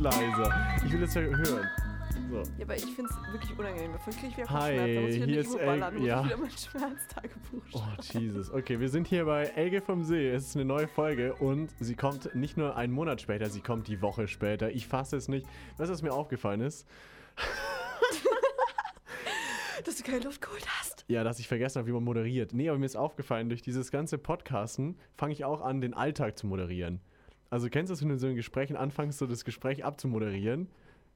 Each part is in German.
leiser. Ich will das ja hören. So. Ja, aber ich finde es wirklich unangenehm. Davon kriege ich wieder Hi, Kopfschmerzen. Da muss ich wieder hier ballern, muss ja. ich wieder mein Schmerztagebuch Oh, schreiben. Jesus. Okay, wir sind hier bei Elge vom See. Es ist eine neue Folge und sie kommt nicht nur einen Monat später, sie kommt die Woche später. Ich fasse es nicht. Weißt du, was mir aufgefallen ist? Dass du keine Luft geholt hast. Ja, dass ich vergessen habe, wie man moderiert. Nee, aber mir ist aufgefallen, durch dieses ganze Podcasten fange ich auch an, den Alltag zu moderieren. Also kennst du das, wenn du in so einem Gespräch anfängst, so das Gespräch abzumoderieren?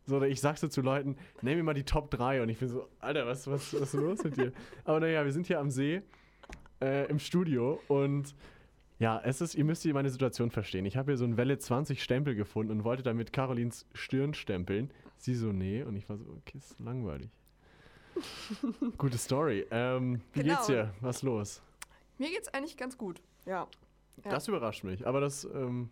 So, oder ich sag so zu Leuten, nenn mir mal die Top 3 und ich bin so, Alter, was, was, was ist los mit dir? Aber naja, wir sind hier am See, äh, im Studio und ja, es ist, ihr müsst hier meine Situation verstehen. Ich habe hier so einen Welle 20 Stempel gefunden und wollte damit Carolins Stirn stempeln. Sie so, nee. Und ich war so, okay, ist langweilig. Gute Story. Ähm, wie Genau. geht's dir? Was ist los? Mir geht's eigentlich ganz gut. Ja. Ja. Das überrascht mich. Aber das, ähm,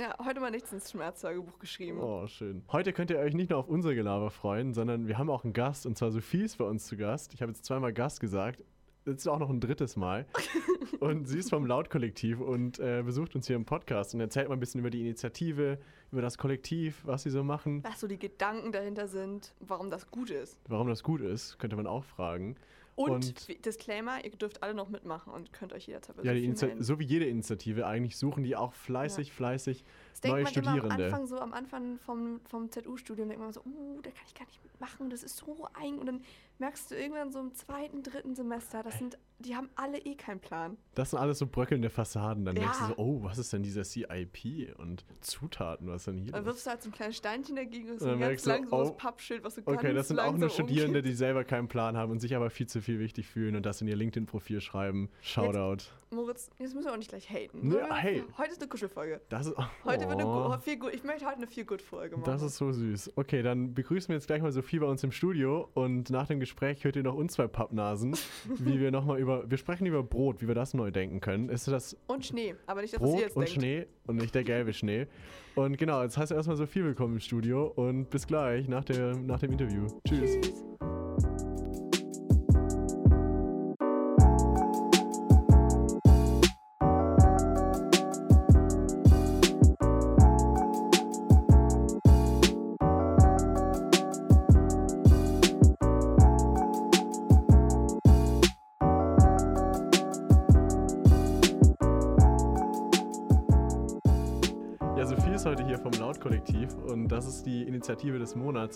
Ja, heute mal nichts ins Schmerztagebuch geschrieben. oh, schön. Heute könnt ihr euch nicht nur auf unser Gelaber freuen, sondern wir haben auch einen Gast. Und zwar Sophie ist bei uns zu Gast. Ich habe jetzt zweimal Gast gesagt. Jetzt auch noch ein drittes Mal. und sie ist vom Laut-Kollektiv und äh, besucht uns hier im Podcast und erzählt mal ein bisschen über die Initiative, über das Kollektiv, was sie so machen. Was so die Gedanken dahinter sind, warum das gut ist. Warum das gut ist, könnte man auch fragen. Und, Und- Disclaimer, ihr dürft alle noch mitmachen und könnt euch jederzeit Ja, so wie jede Initiative eigentlich suchen die auch fleißig, fleißig Das denkt man immer am. Anfang so, am Anfang vom, vom ZU-Studium denkt man so, uh, da kann ich gar nicht mitmachen, das ist so eigen. Und dann merkst du irgendwann so im zweiten, dritten Semester, das sind, die haben alle eh keinen Plan. Das sind alles so bröckelnde Fassaden. Dann denkst du Ja. so, oh, was ist denn dieser CIP und Zutaten, was ist denn hier? Dann wirfst du halt so ein kleines Steinchen dagegen und so ein ganz du, langsames oh, Pappschild, was so ganz Okay, das sind auch nur Studierende, umgeht. die selber keinen Plan haben und sich aber viel zu viel wichtig fühlen und das in ihr LinkedIn-Profil schreiben. Shoutout. Moritz, jetzt müssen wir auch nicht gleich haten. Nur- hey. Heute ist eine Kuschelfolge. Das ist, Heute wird eine oh, viel gut. Ich möchte heute eine viel gut Folge machen. das ist so süß. Okay, dann begrüßen wir jetzt gleich mal Sophie bei uns im Studio und nach dem Gespräch hört ihr noch uns zwei Pappnasen, wie wir nochmal über, wir sprechen über Brot, wie wir das neu denken können. Ist das und Schnee, aber nicht das, was ihr Brot jetzt und denkt. Schnee und nicht der gelbe Schnee. Und genau, jetzt heißt erstmal Sophie willkommen im Studio und bis gleich nach, der, nach dem Interview. Tschüss. Tschüss.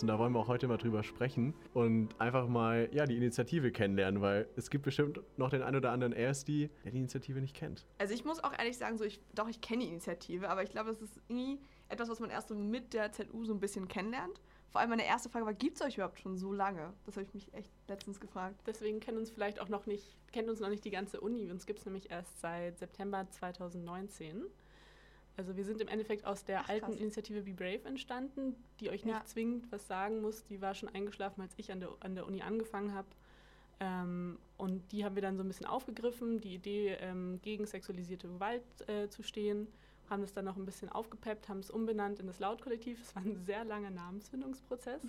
Und da wollen wir auch heute mal drüber sprechen und einfach mal ja, die Initiative kennenlernen, weil es gibt bestimmt noch den einen oder anderen erst, der die Initiative nicht kennt. Also ich muss auch ehrlich sagen, so ich, doch, ich kenne die Initiative, aber ich glaube, es ist irgendwie etwas, was man erst so mit der ZU so ein bisschen kennenlernt. Vor allem meine erste Frage war, gibt es euch überhaupt schon so lange? Das habe ich mich echt letztens gefragt. Deswegen kennt uns vielleicht auch noch nicht, kennt uns noch nicht die ganze Uni. Uns gibt es nämlich erst seit September 2019. Also wir sind im Endeffekt aus der Ach, alten krass. Initiative Be Brave entstanden, die euch nicht Ja. zwingend was sagen muss. Die war schon eingeschlafen, als ich an der, an der Uni angefangen habe. Ähm, und die haben wir dann so ein bisschen aufgegriffen, die Idee, ähm, gegen sexualisierte Gewalt äh, zu stehen, haben das dann noch ein bisschen aufgepeppt, haben es umbenannt in das Laut-Kollektiv. Es war ein sehr langer Namensfindungsprozess.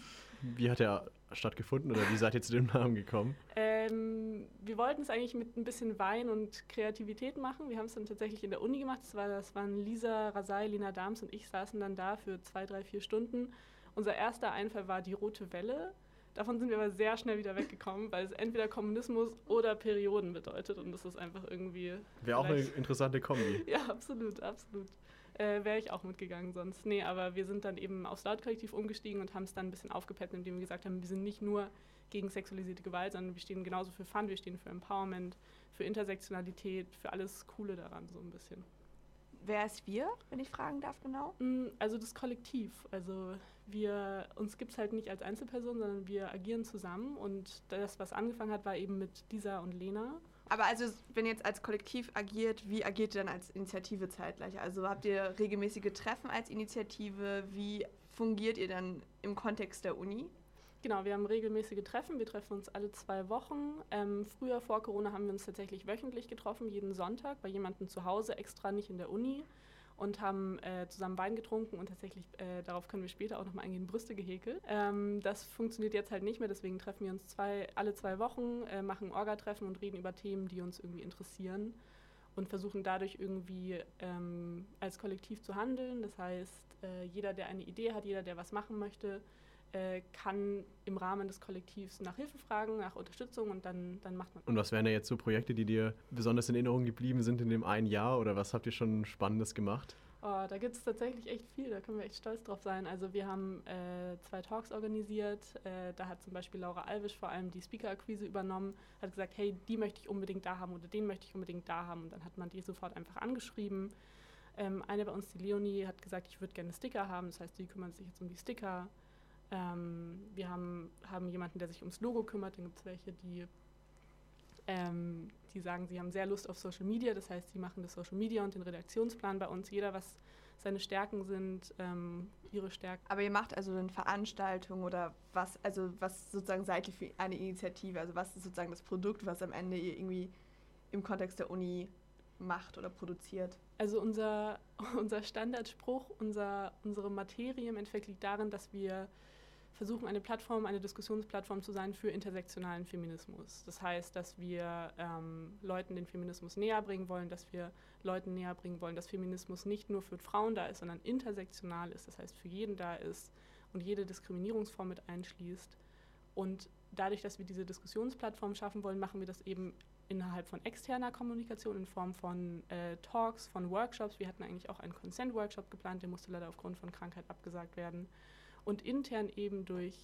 Wie hat der stattgefunden oder wie seid ihr zu dem Namen gekommen? Ähm, wir wollten es eigentlich mit ein bisschen Wein und Kreativität machen. Wir haben es dann tatsächlich in der Uni gemacht. Das, war, das waren Lisa Rasai, Lina Dahms und ich saßen dann da für zwei, drei, vier Stunden. Unser erster Einfall war die rote Welle. Davon sind wir aber sehr schnell wieder weggekommen, weil es entweder Kommunismus oder Perioden bedeutet. Und das ist einfach irgendwie. Wäre auch eine interessante Kombi. ja, absolut, absolut. Äh, Wäre ich auch mitgegangen sonst. Nee, aber wir sind dann eben aufs Lautkollektiv umgestiegen und haben es dann ein bisschen aufgepeppt, indem wir gesagt haben, wir sind nicht nur gegen sexualisierte Gewalt, sondern wir stehen genauso für Fun, wir stehen für Empowerment, für Intersektionalität, für alles Coole daran so ein bisschen. Wer ist wir, wenn ich fragen darf, genau? Mm, Also das Kollektiv. Also wir, uns gibt es halt nicht als Einzelperson, sondern wir agieren zusammen und das, was angefangen hat, war eben mit Lisa und Lena. Aber also, wenn ihr jetzt als Kollektiv agiert, wie agiert ihr dann als Initiative zeitgleich? Also habt ihr regelmäßige Treffen als Initiative? Wie fungiert ihr dann im Kontext der Uni? Genau, wir haben regelmäßige Treffen. Wir treffen uns alle zwei Wochen. Ähm, früher vor Corona haben wir uns tatsächlich wöchentlich getroffen, jeden Sonntag bei jemandem zu Hause, extra nicht in der Uni. Und haben äh, zusammen Wein getrunken und tatsächlich, äh, darauf können wir später auch nochmal eingehen, Brüste gehäkelt. Ähm, das funktioniert jetzt halt nicht mehr, deswegen treffen wir uns zwei, alle zwei Wochen, äh, machen Orga-Treffen und reden über Themen, die uns irgendwie interessieren. und versuchen dadurch irgendwie ähm, als Kollektiv zu handeln. Das heißt, äh, jeder, der eine Idee hat, jeder, der was machen möchte, äh, kann im Rahmen des Kollektivs nach Hilfe fragen, nach Unterstützung und dann, dann macht man. Und was wären da jetzt so Projekte, die dir besonders in Erinnerung geblieben sind in dem einen Jahr oder was habt ihr schon Spannendes gemacht? Oh, da gibt es tatsächlich echt viel, da können wir echt stolz drauf sein. Also wir haben äh, zwei Talks organisiert, äh, da hat zum Beispiel Laura Alwisch vor allem die Speaker-Akquise übernommen, hat gesagt, hey, die möchte ich unbedingt da haben oder den möchte ich unbedingt da haben und dann hat man die sofort einfach angeschrieben. Ähm, eine bei uns, die Leonie, hat gesagt, ich würde gerne Sticker haben, das heißt, die kümmern sich jetzt um die Sticker. Ähm, wir haben, haben jemanden, der sich ums Logo kümmert, dann gibt es welche, die ähm, die sagen, sie haben sehr Lust auf Social Media, das heißt, sie machen das Social Media und den Redaktionsplan bei uns. Jeder, was seine Stärken sind, ähm, ihre Stärken. Aber ihr macht also eine Veranstaltung oder was, also was sozusagen seid ihr für eine Initiative? Also was ist sozusagen das Produkt, was am Ende ihr irgendwie im Kontext der Uni macht oder produziert? Also unser, unser Standardspruch, unser, unsere Materie im Endeffekt liegt darin, dass wir versuchen, eine Plattform, eine Diskussionsplattform zu sein für intersektionalen Feminismus. Das heißt, dass wir ähm, Leuten den Feminismus näher bringen wollen, dass wir Leuten näher bringen wollen, dass Feminismus nicht nur für Frauen da ist, sondern intersektional ist, das heißt für jeden da ist und jede Diskriminierungsform mit einschließt. Und dadurch, dass wir diese Diskussionsplattform schaffen wollen, machen wir das eben innerhalb von externer Kommunikation in Form von äh, Talks, von Workshops. Wir hatten eigentlich auch einen Consent-Workshop geplant, der musste leider aufgrund von Krankheit abgesagt werden und intern eben durch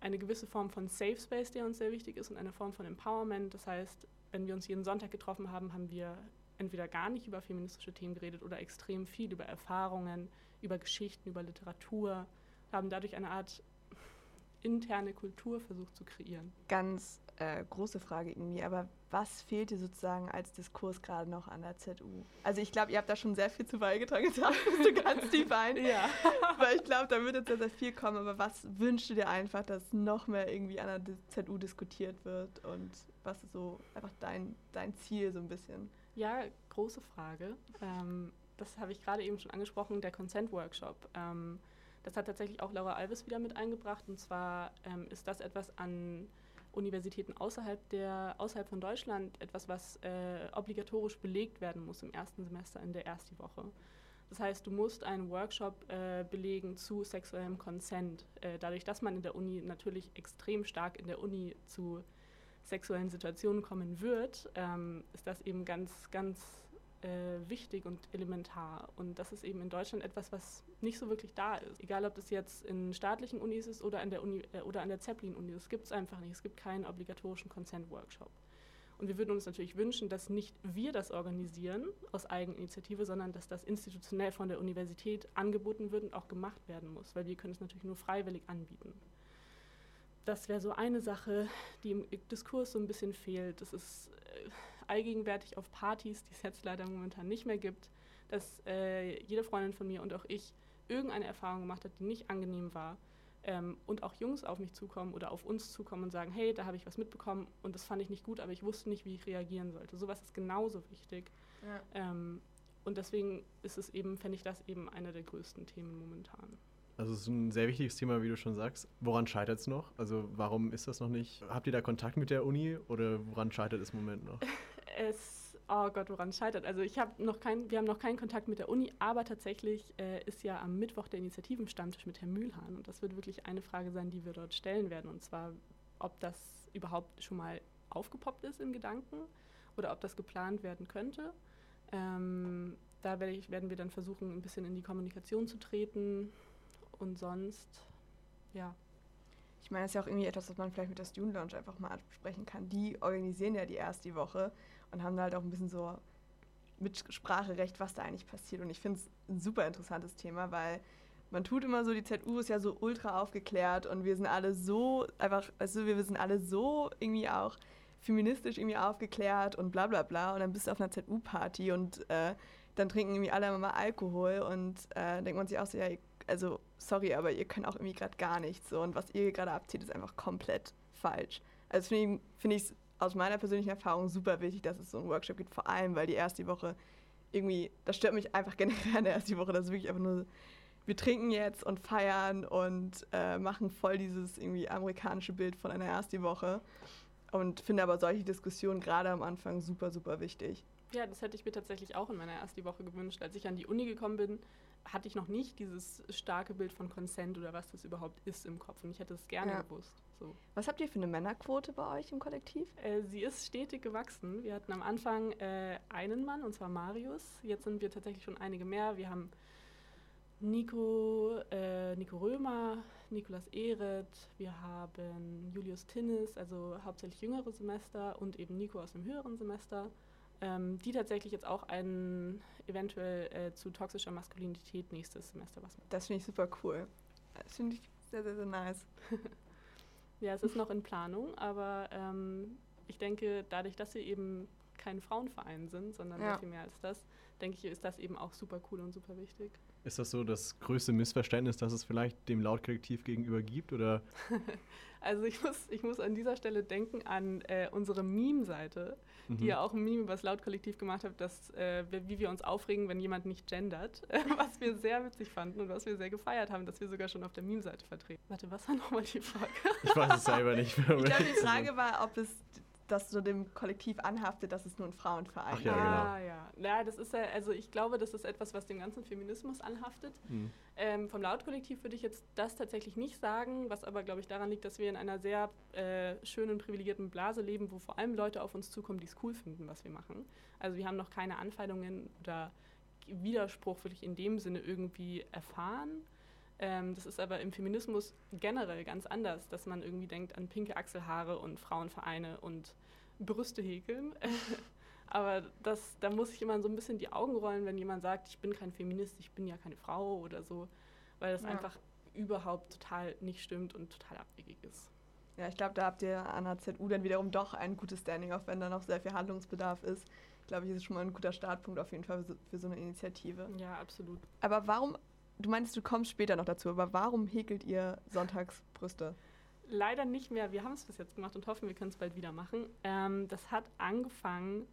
eine gewisse Form von Safe Space, der uns sehr wichtig ist, und eine Form von Empowerment. Das heißt, wenn wir uns jeden Sonntag getroffen haben, haben wir entweder gar nicht über feministische Themen geredet oder extrem viel über Erfahrungen, über Geschichten, über Literatur, haben dadurch eine Art interne Kultur versucht zu kreieren. Ganz äh, große Frage irgendwie, aber was fehlt dir sozusagen als Diskurs gerade noch an der ZU? Also ich glaube, ihr habt da schon sehr viel zu beigetragen, jetzt bist du ganz tief ein. Ja. Weil ich glaube, da wird jetzt sehr, sehr viel kommen, aber was wünschst du dir einfach, dass noch mehr irgendwie an der ZU diskutiert wird und was ist so einfach dein, dein Ziel so ein bisschen? Ja, große Frage. Ähm, das habe ich gerade eben schon angesprochen, der Consent-Workshop. Ähm, das hat tatsächlich auch Laura Alves wieder mit eingebracht und zwar ähm, ist das etwas an Universitäten außerhalb, der, außerhalb von Deutschland etwas, was äh, obligatorisch belegt werden muss im ersten Semester in der ersten Woche. Das heißt, du musst einen Workshop äh, belegen zu sexuellem Consent. Äh, dadurch, dass man in der Uni natürlich extrem stark in der Uni zu sexuellen Situationen kommen wird, ähm, ist das eben ganz, ganz äh, wichtig und elementar. Und das ist eben in Deutschland etwas, was nicht so wirklich da ist. Egal, ob das jetzt in staatlichen Unis ist oder an der, Uni, äh, oder an der Zeppelin-Uni. Das gibt es einfach nicht. Es gibt keinen obligatorischen Consent-Workshop. Und wir würden uns natürlich wünschen, dass nicht wir das organisieren aus Eigeninitiative, sondern dass das institutionell von der Universität angeboten wird und auch gemacht werden muss, weil wir können es natürlich nur freiwillig anbieten. Das wäre so eine Sache, die im Diskurs so ein bisschen fehlt. Das ist äh, allgegenwärtig auf Partys, die es jetzt leider momentan nicht mehr gibt, dass äh, jede Freundin von mir und auch ich irgendeine Erfahrung gemacht hat, die nicht angenehm war. Ähm, und auch Jungs auf mich zukommen oder auf uns zukommen und sagen, hey, da habe ich was mitbekommen und das fand ich nicht gut, aber ich wusste nicht, wie ich reagieren sollte. Sowas ist genauso wichtig. Ja. Ähm, und deswegen ist es eben, fände ich das eben einer der größten Themen momentan. Also es ist ein sehr wichtiges Thema, wie du schon sagst. Woran scheitert es noch? Also warum ist das noch nicht? Habt ihr da Kontakt mit der Uni oder woran scheitert es im Moment noch? es, oh Gott, woran scheitert? Also ich habe noch kein, wir haben noch keinen Kontakt mit der Uni, aber tatsächlich äh, ist ja am Mittwoch der Initiativenstammtisch mit Herrn Mühlhahn und das wird wirklich eine Frage sein, die wir dort stellen werden und zwar, ob das überhaupt schon mal aufgepoppt ist in Gedanken oder ob das geplant werden könnte. Ähm, da werde ich, werden wir dann versuchen, ein bisschen in die Kommunikation zu treten und sonst, ja. Ich meine, das ist ja auch irgendwie etwas, was man vielleicht mit der Student Lounge einfach mal ansprechen kann. Die organisieren ja die erste Woche und haben da halt auch ein bisschen so Mitspracherecht, was da eigentlich passiert. Und ich finde es ein super interessantes Thema, weil man tut immer so, die ZU ist ja so ultra aufgeklärt und wir sind alle so, einfach, also wir sind alle so irgendwie auch feministisch irgendwie aufgeklärt und bla bla bla. Und dann bist du auf einer ZU-Party und äh, dann trinken irgendwie alle immer mal Alkohol und äh, denkt man sich auch so, ja, also sorry, aber ihr könnt auch irgendwie gerade gar nichts so und was ihr gerade abzieht, ist einfach komplett falsch. Also finde ich, find ich aus meiner persönlichen Erfahrung super wichtig, dass es so einen Workshop gibt, vor allem, weil die erste Woche irgendwie, das stört mich einfach generell an der ersten Woche, das ist wirklich einfach nur, wir trinken jetzt und feiern und äh, machen voll dieses irgendwie amerikanische Bild von einer ersten Woche und finde aber solche Diskussionen gerade am Anfang super, super wichtig. Ja, das hätte ich mir tatsächlich auch in meiner ersten Woche gewünscht. Als ich an die Uni gekommen bin, hatte ich noch nicht dieses starke Bild von Consent oder was das überhaupt ist im Kopf. Und ich hätte es gerne Ja. gewusst. So. Was habt ihr für eine Männerquote bei euch im Kollektiv? Äh, sie ist stetig gewachsen. Wir hatten am Anfang äh, einen Mann, und zwar Marius. Jetzt sind wir tatsächlich schon einige mehr. Wir haben Nico, äh, Nico Römer, Nikolas Ehret, wir haben Julius Tinnis, also hauptsächlich jüngere Semester, und eben Nico aus dem höheren Semester, ähm, die tatsächlich jetzt auch ein eventuell äh, zu toxischer Maskulinität nächstes Semester was machen. Das finde ich super cool. Das finde ich sehr, sehr, sehr nice. Ja, es ist noch in Planung, aber ähm, ich denke, dadurch, dass wir eben kein Frauenverein sind, sondern Ja. viel mehr als das, denke ich, ist das eben auch super cool und super wichtig. Ist das so das größte Missverständnis, das es vielleicht dem Lautkollektiv gegenüber gibt? Oder Also ich muss, ich muss an dieser Stelle denken an äh, unsere Meme-Seite, die Mhm. ja auch ein Meme über das Lautkollektiv gemacht hat, dass, äh, wie wir uns aufregen, wenn jemand nicht gendert, was wir sehr witzig fanden und was wir sehr gefeiert haben, dass wir sogar schon auf der Meme-Seite vertreten. Warte, was war nochmal die Frage? ich weiß es selber nicht mehr. Ich glaube, die. Frage war, ob es das so dem Kollektiv anhaftet, dass es nur ein Frauenverein Ach ja, ist. genau. Ah, ja. Ja, das ist ja, also ich glaube, das ist etwas, was dem ganzen Feminismus anhaftet. Mhm. Ähm, vom Lautkollektiv würde ich jetzt das tatsächlich nicht sagen, was aber, glaube ich, daran liegt, dass wir in einer sehr äh, schönen, privilegierten Blase leben, wo vor allem Leute auf uns zukommen, die es cool finden, was wir machen. Also wir haben noch keine Anfeindungen oder Widerspruch wirklich in dem Sinne irgendwie erfahren. Ähm, das ist aber im Feminismus generell ganz anders, dass man irgendwie denkt an pinke Achselhaare und Frauenvereine und Brüste häkeln. aber das, da muss ich immer so ein bisschen die Augen rollen, wenn jemand sagt, ich bin kein Feminist, ich bin ja keine Frau oder so, weil das Ja. einfach überhaupt total nicht stimmt und total abwegig ist. Ja, ich glaube, da habt ihr an der ZU dann wiederum doch ein gutes Standing, auch wenn da noch sehr viel Handlungsbedarf ist. Glaube ich, ist schon mal ein guter Startpunkt auf jeden Fall für so, für so eine Initiative. Ja, absolut. Aber warum, du meinst, du kommst später noch dazu, aber warum häkelt ihr sonntags Brüste? Leider nicht mehr. Wir haben es bis jetzt gemacht und hoffen, wir können es bald wieder machen. Ähm, das hat angefangen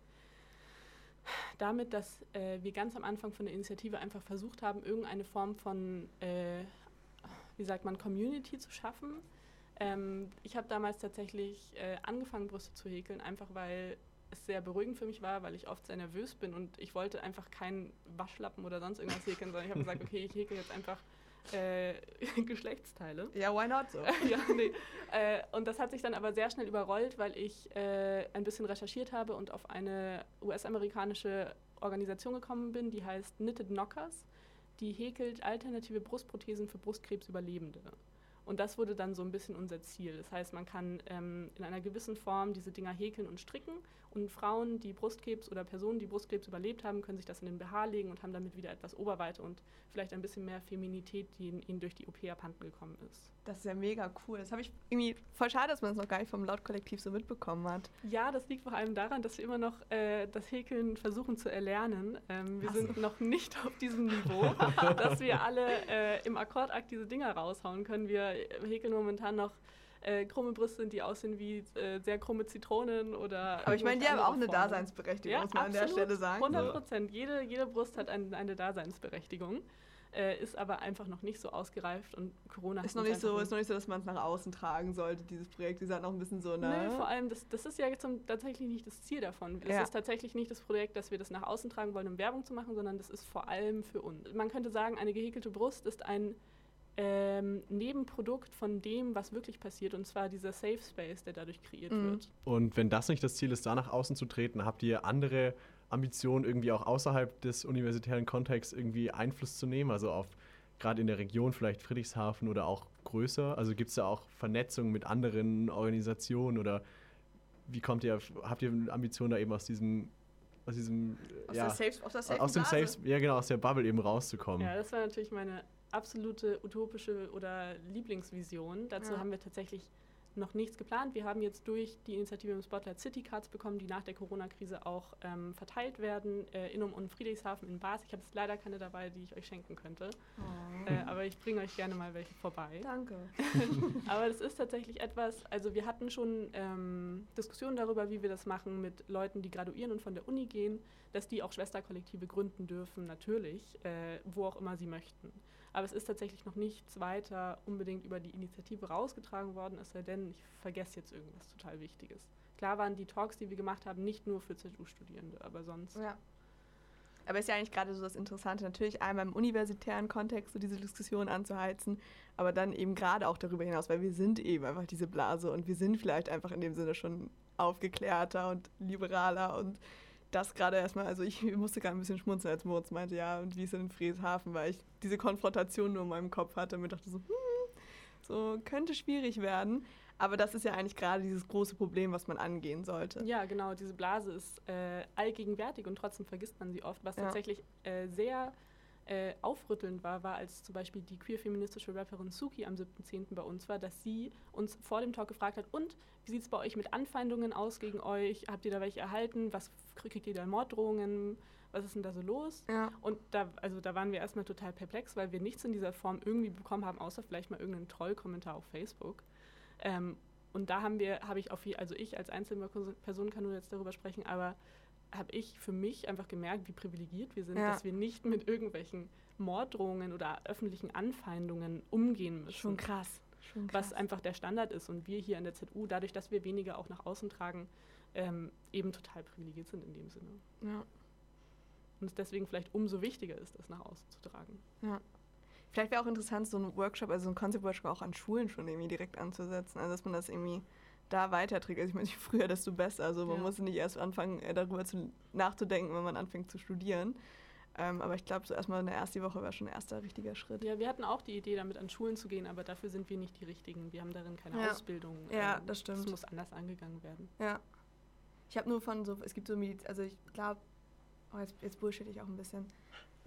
damit, dass äh, wir ganz am Anfang von der Initiative einfach versucht haben, irgendeine Form von, äh, wie sagt man, Community zu schaffen. Ähm, ich habe damals tatsächlich äh, angefangen, Brüste zu häkeln, einfach weil es sehr beruhigend für mich war, weil ich oft sehr nervös bin und ich wollte einfach keinen Waschlappen oder sonst irgendwas häkeln, sondern ich habe gesagt, okay, ich häkel jetzt einfach äh, Geschlechtsteile. Ja, why not so? ja, nee. Äh, und das hat sich dann aber sehr schnell überrollt, weil ich äh, ein bisschen recherchiert habe und auf eine US-amerikanische Organisation gekommen bin, die heißt Knitted Knockers. Die häkelt alternative Brustprothesen für Brustkrebsüberlebende. Und das wurde dann so ein bisschen unser Ziel. Das heißt, man kann ähm, in einer gewissen Form diese Dinger häkeln und stricken. Und Frauen, die Brustkrebs oder Personen, die Brustkrebs überlebt haben, können sich das in den BH legen und haben damit wieder etwas Oberweite und vielleicht ein bisschen mehr Feminität, die ihnen- durch die OP abhanden gekommen ist. Das ist ja mega cool. Das habe ich irgendwie voll schade, dass man das noch gar nicht vom Lautkollektiv so mitbekommen hat. Ja, das liegt vor allem daran, dass wir immer noch äh, das Häkeln versuchen zu erlernen. Ähm, wir Ach so. sind noch nicht auf diesem Niveau, dass wir alle äh, im Akkordakt diese Dinger raushauen können. Wir häkeln momentan noch äh, krumme Brüste, die aussehen wie äh, sehr krumme Zitronen oder. Aber ich meine, die haben auch eine Formen. Daseinsberechtigung, Ja, muss man an der absolut. Stelle sagen. 100 Prozent. Jede, jede Brust hat ein, eine Daseinsberechtigung, äh, ist aber einfach noch nicht so ausgereift und Corona hat Ist noch, nicht so, ist noch nicht so, dass man es nach außen tragen sollte, dieses Projekt. Die sind noch ein bisschen so, ne? Nee, vor allem, das, das ist ja zum, tatsächlich nicht das Ziel davon. Es Ja. ist tatsächlich nicht das Projekt, dass wir das nach außen tragen wollen, um Werbung zu machen, sondern das ist vor allem für uns. Man könnte sagen, eine gehäkelte Brust ist ein ähm, Nebenprodukt von dem, was wirklich passiert, und zwar dieser Safe Space, der dadurch kreiert Mhm. wird. Und wenn das nicht das Ziel ist, da nach außen zu treten, habt ihr andere Ambitionen, irgendwie auch außerhalb des universitären Kontexts irgendwie Einfluss zu nehmen? Also auf gerade in der Region, vielleicht Friedrichshafen oder auch größer? Also gibt es da auch Vernetzung mit anderen Organisationen oder wie kommt ihr, habt ihr Ambitionen da eben aus diesem, aus diesem, aus, ja, der Safe, aus der aus dem. Safe, ja genau, aus der Bubble eben rauszukommen? Ja, das war natürlich meine absolute utopische oder Lieblingsvision. Dazu Ja. haben wir tatsächlich noch nichts geplant. Wir haben jetzt durch die Initiative im Spotlight City Cards bekommen, die nach der Corona-Krise auch ähm, verteilt werden äh, in um und Friedrichshafen in Bars. Ich habe jetzt leider keine dabei, die ich euch schenken könnte, Oh. äh, aber ich bringe euch gerne mal welche vorbei. Danke. Aber das ist tatsächlich etwas, also wir hatten schon ähm, Diskussionen darüber, wie wir das machen mit Leuten, die graduieren und von der Uni gehen, dass die auch Schwesterkollektive gründen dürfen, natürlich, äh, wo auch immer sie möchten. Aber es ist tatsächlich noch nichts weiter unbedingt über die Initiative rausgetragen worden, es sei denn, ich vergesse jetzt irgendwas total Wichtiges. Klar waren die Talks, die wir gemacht haben, nicht nur für ZU-Studierende, aber sonst. Ja. Aber ist ja eigentlich gerade so das Interessante, natürlich einmal im universitären Kontext so diese Diskussion anzuheizen, aber dann eben gerade auch darüber hinaus, weil wir sind eben einfach diese Blase und wir sind vielleicht einfach in dem Sinne schon aufgeklärter und liberaler und das gerade erstmal, also ich musste gerade ein bisschen schmunzeln, als Moritz meinte, ja, und wie ist es in Frieshafen, weil ich diese Konfrontation nur in meinem Kopf hatte und mir dachte so, hm, so könnte schwierig werden. Aber das ist ja eigentlich gerade dieses große Problem, was man angehen sollte. Ja, genau. Diese Blase ist äh, allgegenwärtig und trotzdem vergisst man sie oft. Was Ja. tatsächlich äh, sehr äh, aufrüttelnd war, war, als zum Beispiel die queer-feministische Rapperin Suki am 7.10. bei uns war, dass sie uns vor dem Talk gefragt hat, und wie sieht es bei euch mit Anfeindungen aus gegen euch? Habt ihr da welche erhalten? Was kriegt ihr da Morddrohungen? Was ist denn da so los? Ja. Und da, also da waren wir erstmal total perplex, weil wir nichts in dieser Form irgendwie bekommen haben, außer vielleicht mal irgendeinen Trollkommentar auf Facebook. Ähm, und da haben wir, habe ich auf je- also ich als einzelne Person kann nur jetzt darüber sprechen, aber habe ich für mich einfach gemerkt, wie privilegiert wir sind, Ja. dass wir nicht mit irgendwelchen Morddrohungen oder öffentlichen Anfeindungen umgehen müssen. Schon krass. Schon krass. Was einfach der Standard ist und wir hier an der ZU, dadurch, dass wir weniger auch nach außen tragen, ähm, eben total privilegiert sind in dem Sinne. ja. Und es deswegen vielleicht umso wichtiger ist, das nach außen zu tragen. Ja. Vielleicht wäre auch interessant, so ein Workshop, also ein Concept-Workshop auch an Schulen schon irgendwie direkt anzusetzen. Also, dass man das irgendwie da weiterträgt. Also, ich meine, je früher, desto besser. Also, man Ja. muss nicht erst anfangen, äh, darüber zu, nachzudenken, wenn man anfängt zu studieren. Ähm, aber ich glaube, so erstmal eine erste Woche wäre schon ein erster richtiger Schritt. Ja, wir hatten auch die Idee, damit an Schulen zu gehen, aber dafür sind wir nicht die Richtigen. Wir haben darin keine Ja. Ausbildung. Ja, Ähm, das stimmt. Das muss anders angegangen werden. Ja. Ich habe nur von so, es gibt so Mediz, also ich glaube, oh, jetzt, jetzt bullshit ich auch ein bisschen,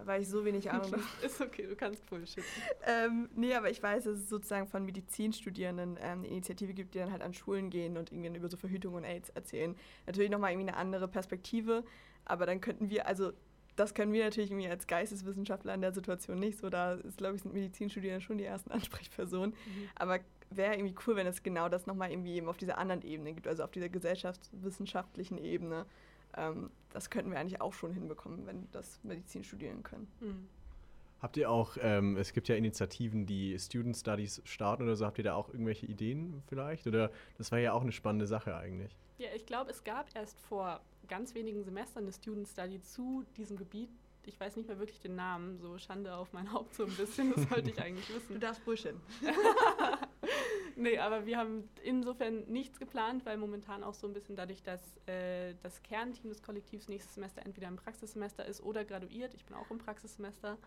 weil ich so wenig Ahnung habe. ist okay, du kannst Bullshit. ähm, nee, aber ich weiß, dass es sozusagen von Medizinstudierenden ähm, eine Initiative gibt, die dann halt an Schulen gehen und irgendwie über so Verhütung und AIDS erzählen. Natürlich nochmal irgendwie eine andere Perspektive, aber dann könnten wir, also das können wir natürlich irgendwie als Geisteswissenschaftler in der Situation nicht so. Da ist, glaube ich, sind Medizinstudierende schon die ersten Ansprechpersonen. Aber wäre irgendwie cool, wenn es genau das nochmal irgendwie eben auf dieser anderen Ebene gibt, also auf dieser gesellschaftswissenschaftlichen Ebene. Ähm, das könnten wir eigentlich auch schon hinbekommen, wenn das Medizin studieren können. Mhm. Habt ihr auch, ähm, es gibt ja Initiativen, die Student Studies starten oder so, habt ihr da auch irgendwelche Ideen vielleicht? Oder das wäre ja auch eine spannende Sache eigentlich. Ja, ich glaube, es gab erst vor ganz wenigen Semestern eine Student Study zu diesem Gebiet. Ich weiß nicht mehr wirklich den Namen, so Schande auf mein Haupt so ein bisschen, das sollte ich eigentlich wissen. darfst Bullshit. Nee, aber wir haben insofern nichts geplant, weil momentan auch so ein bisschen dadurch, dass äh, das Kernteam des Kollektivs nächstes Semester entweder im Praxissemester ist oder graduiert, ich bin auch im Praxissemester,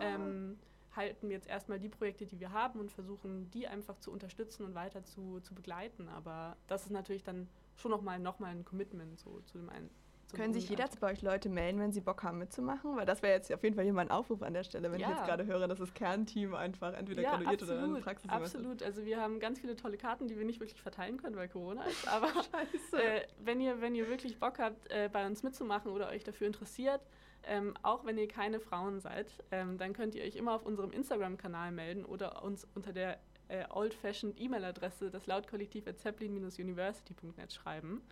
ähm, halten wir jetzt erstmal die Projekte, die wir haben und versuchen, die einfach zu unterstützen und weiter zu, zu begleiten. Aber das ist natürlich dann schon nochmal noch mal ein Commitment so, zu dem einen. Können sich jederzeit bei euch Leute melden, wenn sie Bock haben mitzumachen? Weil das wäre jetzt auf jeden Fall hier mal ein Aufruf an der Stelle, wenn ich Ja. jetzt gerade höre, dass das Kernteam einfach entweder ja, graduiert oder in absolut, Praxissemester absolut. Also wir haben ganz viele tolle Karten, die wir nicht wirklich verteilen können, weil Corona ist. Aber äh, wenn, ihr, wenn ihr wirklich Bock habt, äh, bei uns mitzumachen oder euch dafür interessiert, ähm, auch wenn ihr keine Frauen seid, ähm, dann könnt ihr euch immer auf unserem Instagram-Kanal melden oder uns unter der äh, old-fashioned E-Mail-Adresse das Lautkollektiv at zeppelin-university.net schreiben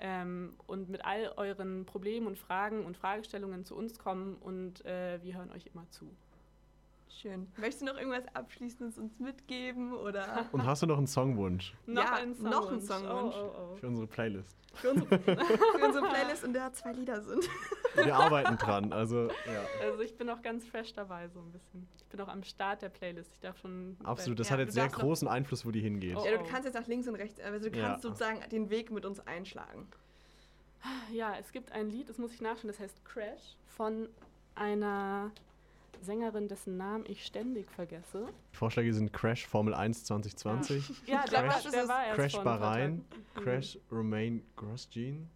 ähm, und mit all euren Problemen und Fragen und Fragestellungen zu uns kommen und äh, wir hören euch immer zu. Schön. Möchtest du noch irgendwas Abschließendes uns mitgeben? Oder Und hast du noch einen Songwunsch Ja, ein noch ein Songwunsch. Songwunsch. Oh, oh, oh. für unsere Playlist? für unsere, für unsere Playlist, in der zwei Lieder sind? Wir arbeiten dran, also ja. Also ich bin noch ganz fresh dabei, so ein bisschen. Ich bin auch am Start der Playlist. Ich darf schon. Absolut, das Ja, hat jetzt sehr noch- großen Einfluss, wo die hingeht. Oh. Ja, du kannst jetzt nach links und rechts, also du Ja. kannst sozusagen den Weg mit uns einschlagen. Ja, es gibt ein Lied, das muss ich nachschauen, das heißt Crash von einer Sängerin, dessen Namen ich ständig vergesse. Die Vorschläge sind Crash Formel 1 2020, Ja, Ich glaub, der, war- der es. war Crash Bahrain. Crash Romain Grosjean.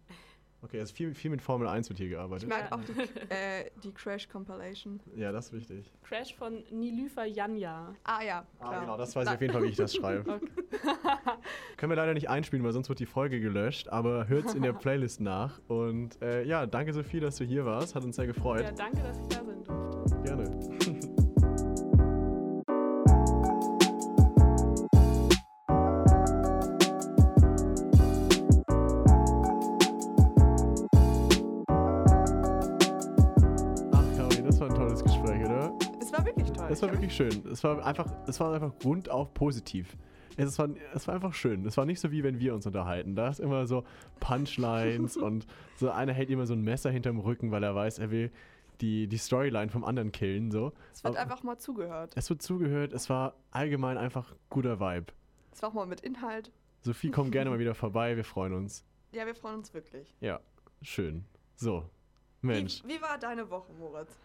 Okay, also viel, viel mit Formel 1 wird hier Ich gearbeitet. mag auch die, äh, die Crash Compilation. Ja, das ist wichtig. Crash von Nilüfer Janja. Ah ja, klar. Ah, genau, das weiß ich auf jeden Fall, wie ich das schreibe. Okay. Können wir leider nicht einspielen, weil sonst wird die Folge gelöscht, aber hört's in der Playlist nach. Und äh, ja, danke Sophie, dass du hier warst. Hat uns sehr gefreut. Ja, danke, dass ich da sein wirklich schön. Es war einfach, es war einfach grundauf positiv. es war, es war einfach schön. Es war nicht so wie wenn wir uns unterhalten. Da ist immer so Punchlines und so einer hält immer so ein Messer hinterm Rücken, weil er weiß, er will die, die Storyline vom anderen killen. So. Es wird Aber- einfach mal zugehört. Es wird zugehört, es war allgemein einfach guter Vibe. Es war auch mal mit Inhalt. Sophie, komm gerne mal wieder vorbei, wir freuen uns. Ja, wir freuen uns wirklich. Ja, schön. So, Mensch, Wie, wie war deine Woche, Moritz?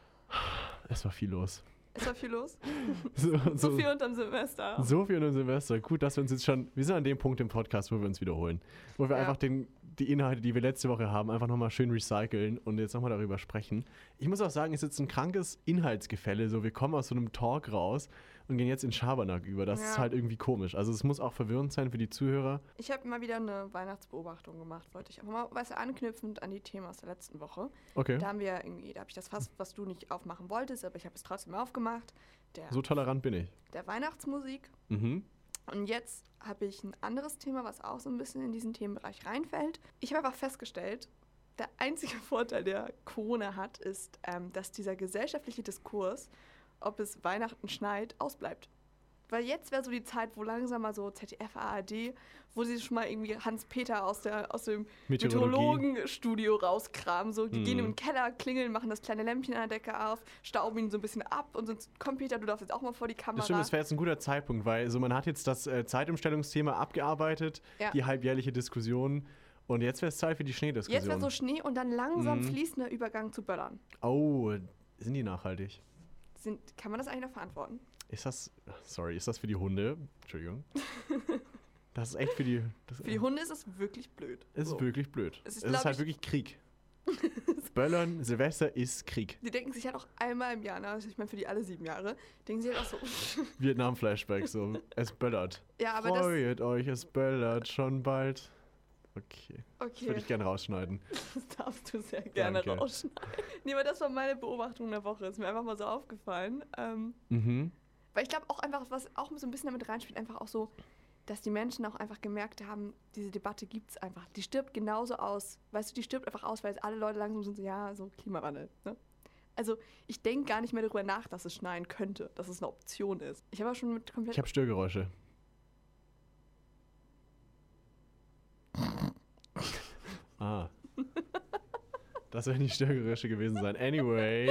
es war viel los. Ist da viel los? So, So viel unterm Semester. So viel einem Semester. Gut, dass wir uns jetzt schon, wir sind an dem Punkt im Podcast, wo wir uns wiederholen. Wo wir Ja. einfach den, die Inhalte, die wir letzte Woche haben, einfach nochmal schön recyceln und jetzt nochmal darüber sprechen. Ich muss auch sagen, es ist jetzt ein krankes Inhaltsgefälle. So, wir kommen aus so einem Talk raus und gehen jetzt in Schabernack über. Das ist Ja. halt irgendwie komisch. Also es muss auch verwirrend sein für die Zuhörer. Ich habe mal wieder eine Weihnachtsbeobachtung gemacht, wollte ich einfach mal, weißt du, anknüpfend an die Themen aus der letzten Woche. Okay. Da haben wir irgendwie, da habe ich das fast, was du nicht aufmachen wolltest, aber ich habe es trotzdem aufgemacht. Der, So tolerant bin ich. der Weihnachtsmusik. Mhm. Und jetzt habe ich ein anderes Thema, was auch so ein bisschen in diesen Themenbereich reinfällt. Ich habe einfach festgestellt, der einzige Vorteil, der Corona hat, ist, ähm, dass dieser gesellschaftliche Diskurs, ob es Weihnachten schneit, ausbleibt. Weil jetzt wäre so die Zeit, wo langsam mal so ZDF, ARD, wo sie schon mal irgendwie Hans-Peter aus, der- aus dem. Meteorologenstudio rauskramen. So, die Hm. gehen in den Keller, klingeln, machen das kleine Lämpchen an der Decke auf, stauben ihn so ein bisschen ab und sind, komm Peter, du darfst jetzt auch mal vor die Kamera. Das stimmt, das wäre jetzt ein guter Zeitpunkt, weil so man hat jetzt das äh, Zeitumstellungsthema abgearbeitet, Ja. die halbjährliche Diskussion und jetzt wäre es Zeit für die Schneediskussion. Jetzt wäre so Schnee und dann langsam Mhm. fließender Übergang zu Böllern. Oh, sind die nachhaltig? Sind, kann man das eigentlich noch verantworten? Ist das, sorry, ist das für die Hunde? Entschuldigung. Das ist echt für die, das Für die Hunde ist es wirklich blöd. Es ist So. wirklich blöd. Es Es ist, ist, glaub halt ich- wirklich Krieg. Böllern, Silvester ist Krieg. Die denken sich halt auch einmal im Jahr, also ich meine für die alle sieben Jahre, denken sie halt auch so, Vietnam-Flashback, so. Es böllert. ja, aber das, Freut euch, es böllert schon bald. Okay, das okay, würde ich gerne rausschneiden. das darfst du sehr gerne Danke. rausschneiden. Nee, aber das war meine Beobachtung der Woche, ist mir einfach mal so aufgefallen. Ähm, Mhm. Weil ich glaube auch einfach, was auch so ein bisschen damit reinspielt, einfach auch so, dass die Menschen auch einfach gemerkt haben, diese Debatte gibt es einfach. Die stirbt genauso aus. Weißt du, die stirbt einfach aus, weil jetzt alle Leute langsam sind so, ja, so Klimawandel. Ne? Also ich denke gar nicht mehr darüber nach, dass es schneien könnte, dass es eine Option ist. Ich habe auch schon mit komplett Ich habe Störgeräusche. ah. Das werden die Störgeräusche gewesen sein. Anyway.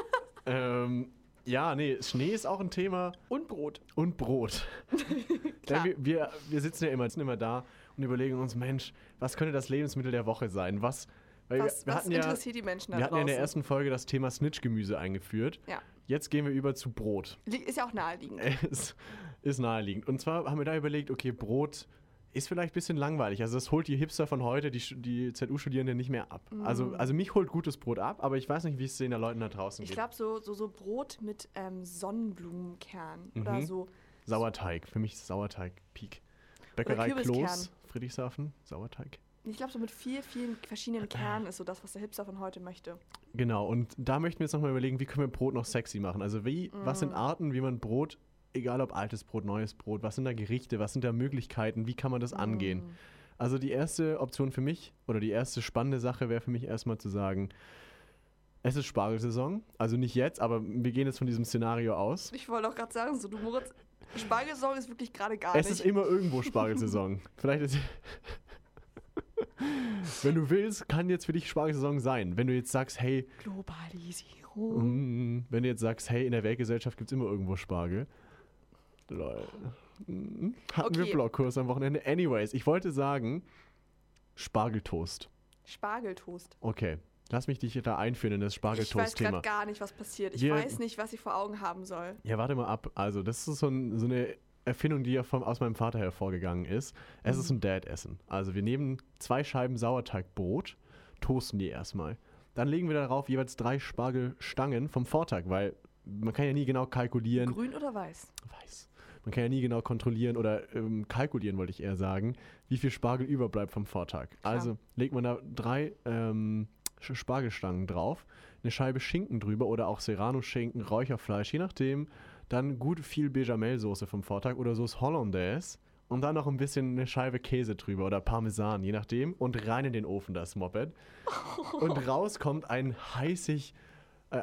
ähm, ja, nee, Schnee ist auch ein Thema. und Brot. Und Brot. Denn wir, wir, wir sitzen ja immer, sind immer da und überlegen uns, Mensch, was könnte das Lebensmittel der Woche sein? Was, Was, wir, was hatten ja, interessiert die Menschen da wir hatten ja in der draußen? ersten Folge das Thema Snitch-Gemüse eingeführt. Ja. Jetzt gehen wir über zu Brot. Ist ja auch naheliegend. Es ist naheliegend. Und zwar haben wir da überlegt, okay, Brot ist vielleicht ein bisschen langweilig. Also das holt die Hipster von heute, die, die ZU-Studierenden nicht mehr ab. Also, Mm. also mich holt gutes Brot ab, aber ich weiß nicht, wie es den Leuten da draußen Ich geht. glaube, so, so, so Brot mit ähm, Sonnenblumenkern oder Mhm. so. Sauerteig, für mich ist Sauerteig Peak. Bäckerei. Kloß, Friedrichshafen, Sauerteig. Ich glaube, so mit vielen, vielen verschiedenen Kernen ist so das, was der Hipster von heute möchte. Genau, und da möchten wir jetzt nochmal überlegen, wie können wir Brot noch sexy machen? Also wie, was sind Mm. Arten, wie man Brot, egal ob altes Brot, neues Brot, was sind da Gerichte, was sind da Möglichkeiten, wie kann man das angehen? Mm. Also die erste Option für mich oder die erste spannende Sache wäre für mich erstmal zu sagen, es ist Spargelsaison. Also nicht jetzt, aber wir gehen jetzt von diesem Szenario aus. Ich wollte auch gerade sagen, so du Moritz, Spargelsaison ist wirklich gerade gar Es nicht. ist immer irgendwo Spargelsaison. Vielleicht ist. Wenn du willst, kann jetzt für dich Spargelsaison sein. Wenn du jetzt sagst, hey, Globalisierung. mm, wenn du jetzt sagst, hey, in der Weltgesellschaft gibt es immer irgendwo Spargel. Lol. Mm, Hatten wir Okay. Blockkurs am Wochenende. Anyways, ich wollte sagen, Spargeltoast. Spargeltoast. Okay, lass mich dich da einführen in das Ich weiß gerade Spargeltoast-Thema. gar nicht, was passiert. Ich Wir- weiß nicht, was ich vor Augen haben soll. Ja, warte mal ab. Also, das ist so, ein, so eine Erfindung, die ja vom, aus meinem Vater hervorgegangen ist. Es ist ein Dad-Essen. Also, wir nehmen zwei Scheiben Sauerteigbrot, toasten die erstmal. Dann legen wir darauf jeweils drei Spargelstangen vom Vortag, weil man kann ja nie genau kalkulieren. Grün oder weiß? Weiß. Man kann ja nie genau kontrollieren oder ähm, kalkulieren, wollte ich eher sagen, wie viel Spargel überbleibt vom Vortag. Klar. Also legt man da drei ähm, Spargelstangen drauf, eine Scheibe Schinken drüber oder auch Serrano-Schinken, Räucherfleisch, je nachdem. Dann gut viel Bechamelsoße vom Vortag oder Sauce Hollandaise und dann noch ein bisschen eine Scheibe Käse drüber oder Parmesan, je nachdem. Und rein in den Ofen das Moped. Und raus kommt ein heißig, äh,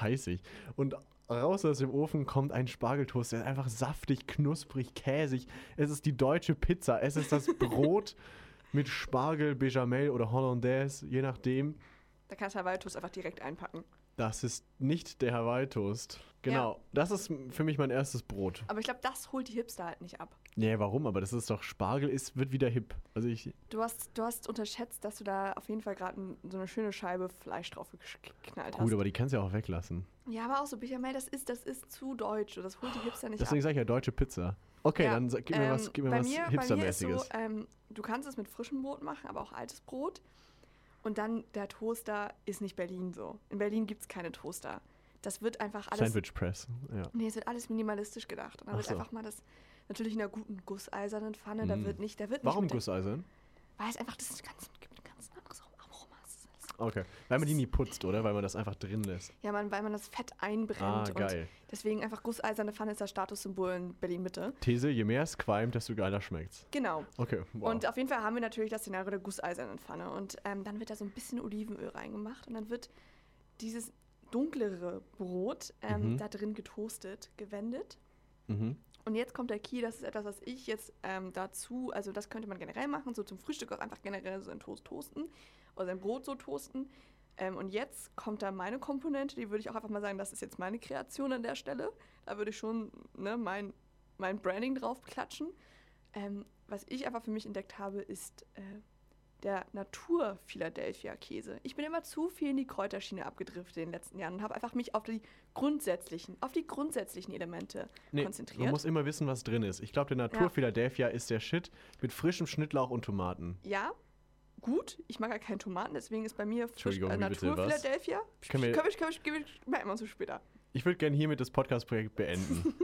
heißig und raus aus dem Ofen kommt ein Spargeltoast. Der ist einfach saftig, knusprig, käsig. Es ist die deutsche Pizza. Es ist das Brot mit Spargel, Bechamel oder Hollandaise, je nachdem. Da kannst du Hawaii-Toast einfach direkt einpacken. Das ist nicht der Hawaii-Toast. Genau, das ist für mich mein erstes Brot. Aber ich glaube, das holt die Hipster halt nicht ab. Nee, warum? Aber das ist doch Spargel, ist, wird wieder hip. Also ich, Du hast, du hast unterschätzt, dass du da auf jeden Fall gerade so eine schöne Scheibe Fleisch drauf geknallt gut, hast. aber die kannst du ja auch weglassen. Ja, aber auch so Bechamel, das ist, das ist zu deutsch. Das holt die Hipster nicht Deswegen ab. sage ich ja deutsche Pizza. Okay, Ja, dann gib mir ähm, was, gib mir was mir, bei mir ist Hipstermäßiges. so, ähm, du kannst es mit frischem Brot machen, aber auch altes Brot. Und dann der Toaster ist nicht Berlin so. In Berlin gibt es keine Toaster. Das wird einfach alles. Sandwich Press. Ja. Nee, es wird alles minimalistisch gedacht. Und dann Ach wird so. einfach mal das, natürlich in einer guten gusseisernen Pfanne, da Mm. wird nicht, da wird Warum nicht? Der, weil es einfach das ganz, gibt ein ganz anderes Aroma. Es ist alles- Okay. Weil man die nie putzt, oder? Weil man das einfach drin lässt. Ja, man, weil man das Fett einbrennt. Ah, und geil. deswegen einfach gusseiserne Pfanne ist das Statussymbol in Berlin-Mitte. These, je mehr es qualmt, desto geiler schmeckt's. Genau. Okay, wow. Und auf jeden Fall haben wir natürlich das Szenario der gusseisernen Pfanne. Und ähm, dann wird da so ein bisschen Olivenöl reingemacht und dann wird dieses dunklere Brot ähm, Mhm. da drin getoastet, gewendet. mhm. Und jetzt kommt der Key, das ist etwas, was ich jetzt ähm, dazu, also das könnte man generell machen, so zum Frühstück auch einfach generell so ein Toast toasten oder sein Brot so toasten. Ähm, und jetzt kommt da meine Komponente, die würde ich auch einfach mal sagen, das ist jetzt meine Kreation an der Stelle. Da würde ich schon ne, mein, mein Branding drauf klatschen. Ähm, was ich einfach für mich entdeckt habe, ist äh, der Natur Philadelphia Käse. Ich bin immer zu viel in die Kräuterschiene abgedriftet in den letzten Jahren und habe einfach mich auf die grundsätzlichen, auf die grundsätzlichen Elemente Nee, konzentriert. man muss immer wissen, was drin ist. Ich glaube, der Natur Ja. Philadelphia ist der Shit mit frischem Schnittlauch und Tomaten. Ja, gut. Ich mag ja keine Tomaten, deswegen ist bei mir frisch, äh, bitte, Natur was? Philadelphia. Können wir- Können wir, können wir, merken wir uns so später. Ich würde gerne hiermit das Podcast-Projekt beenden.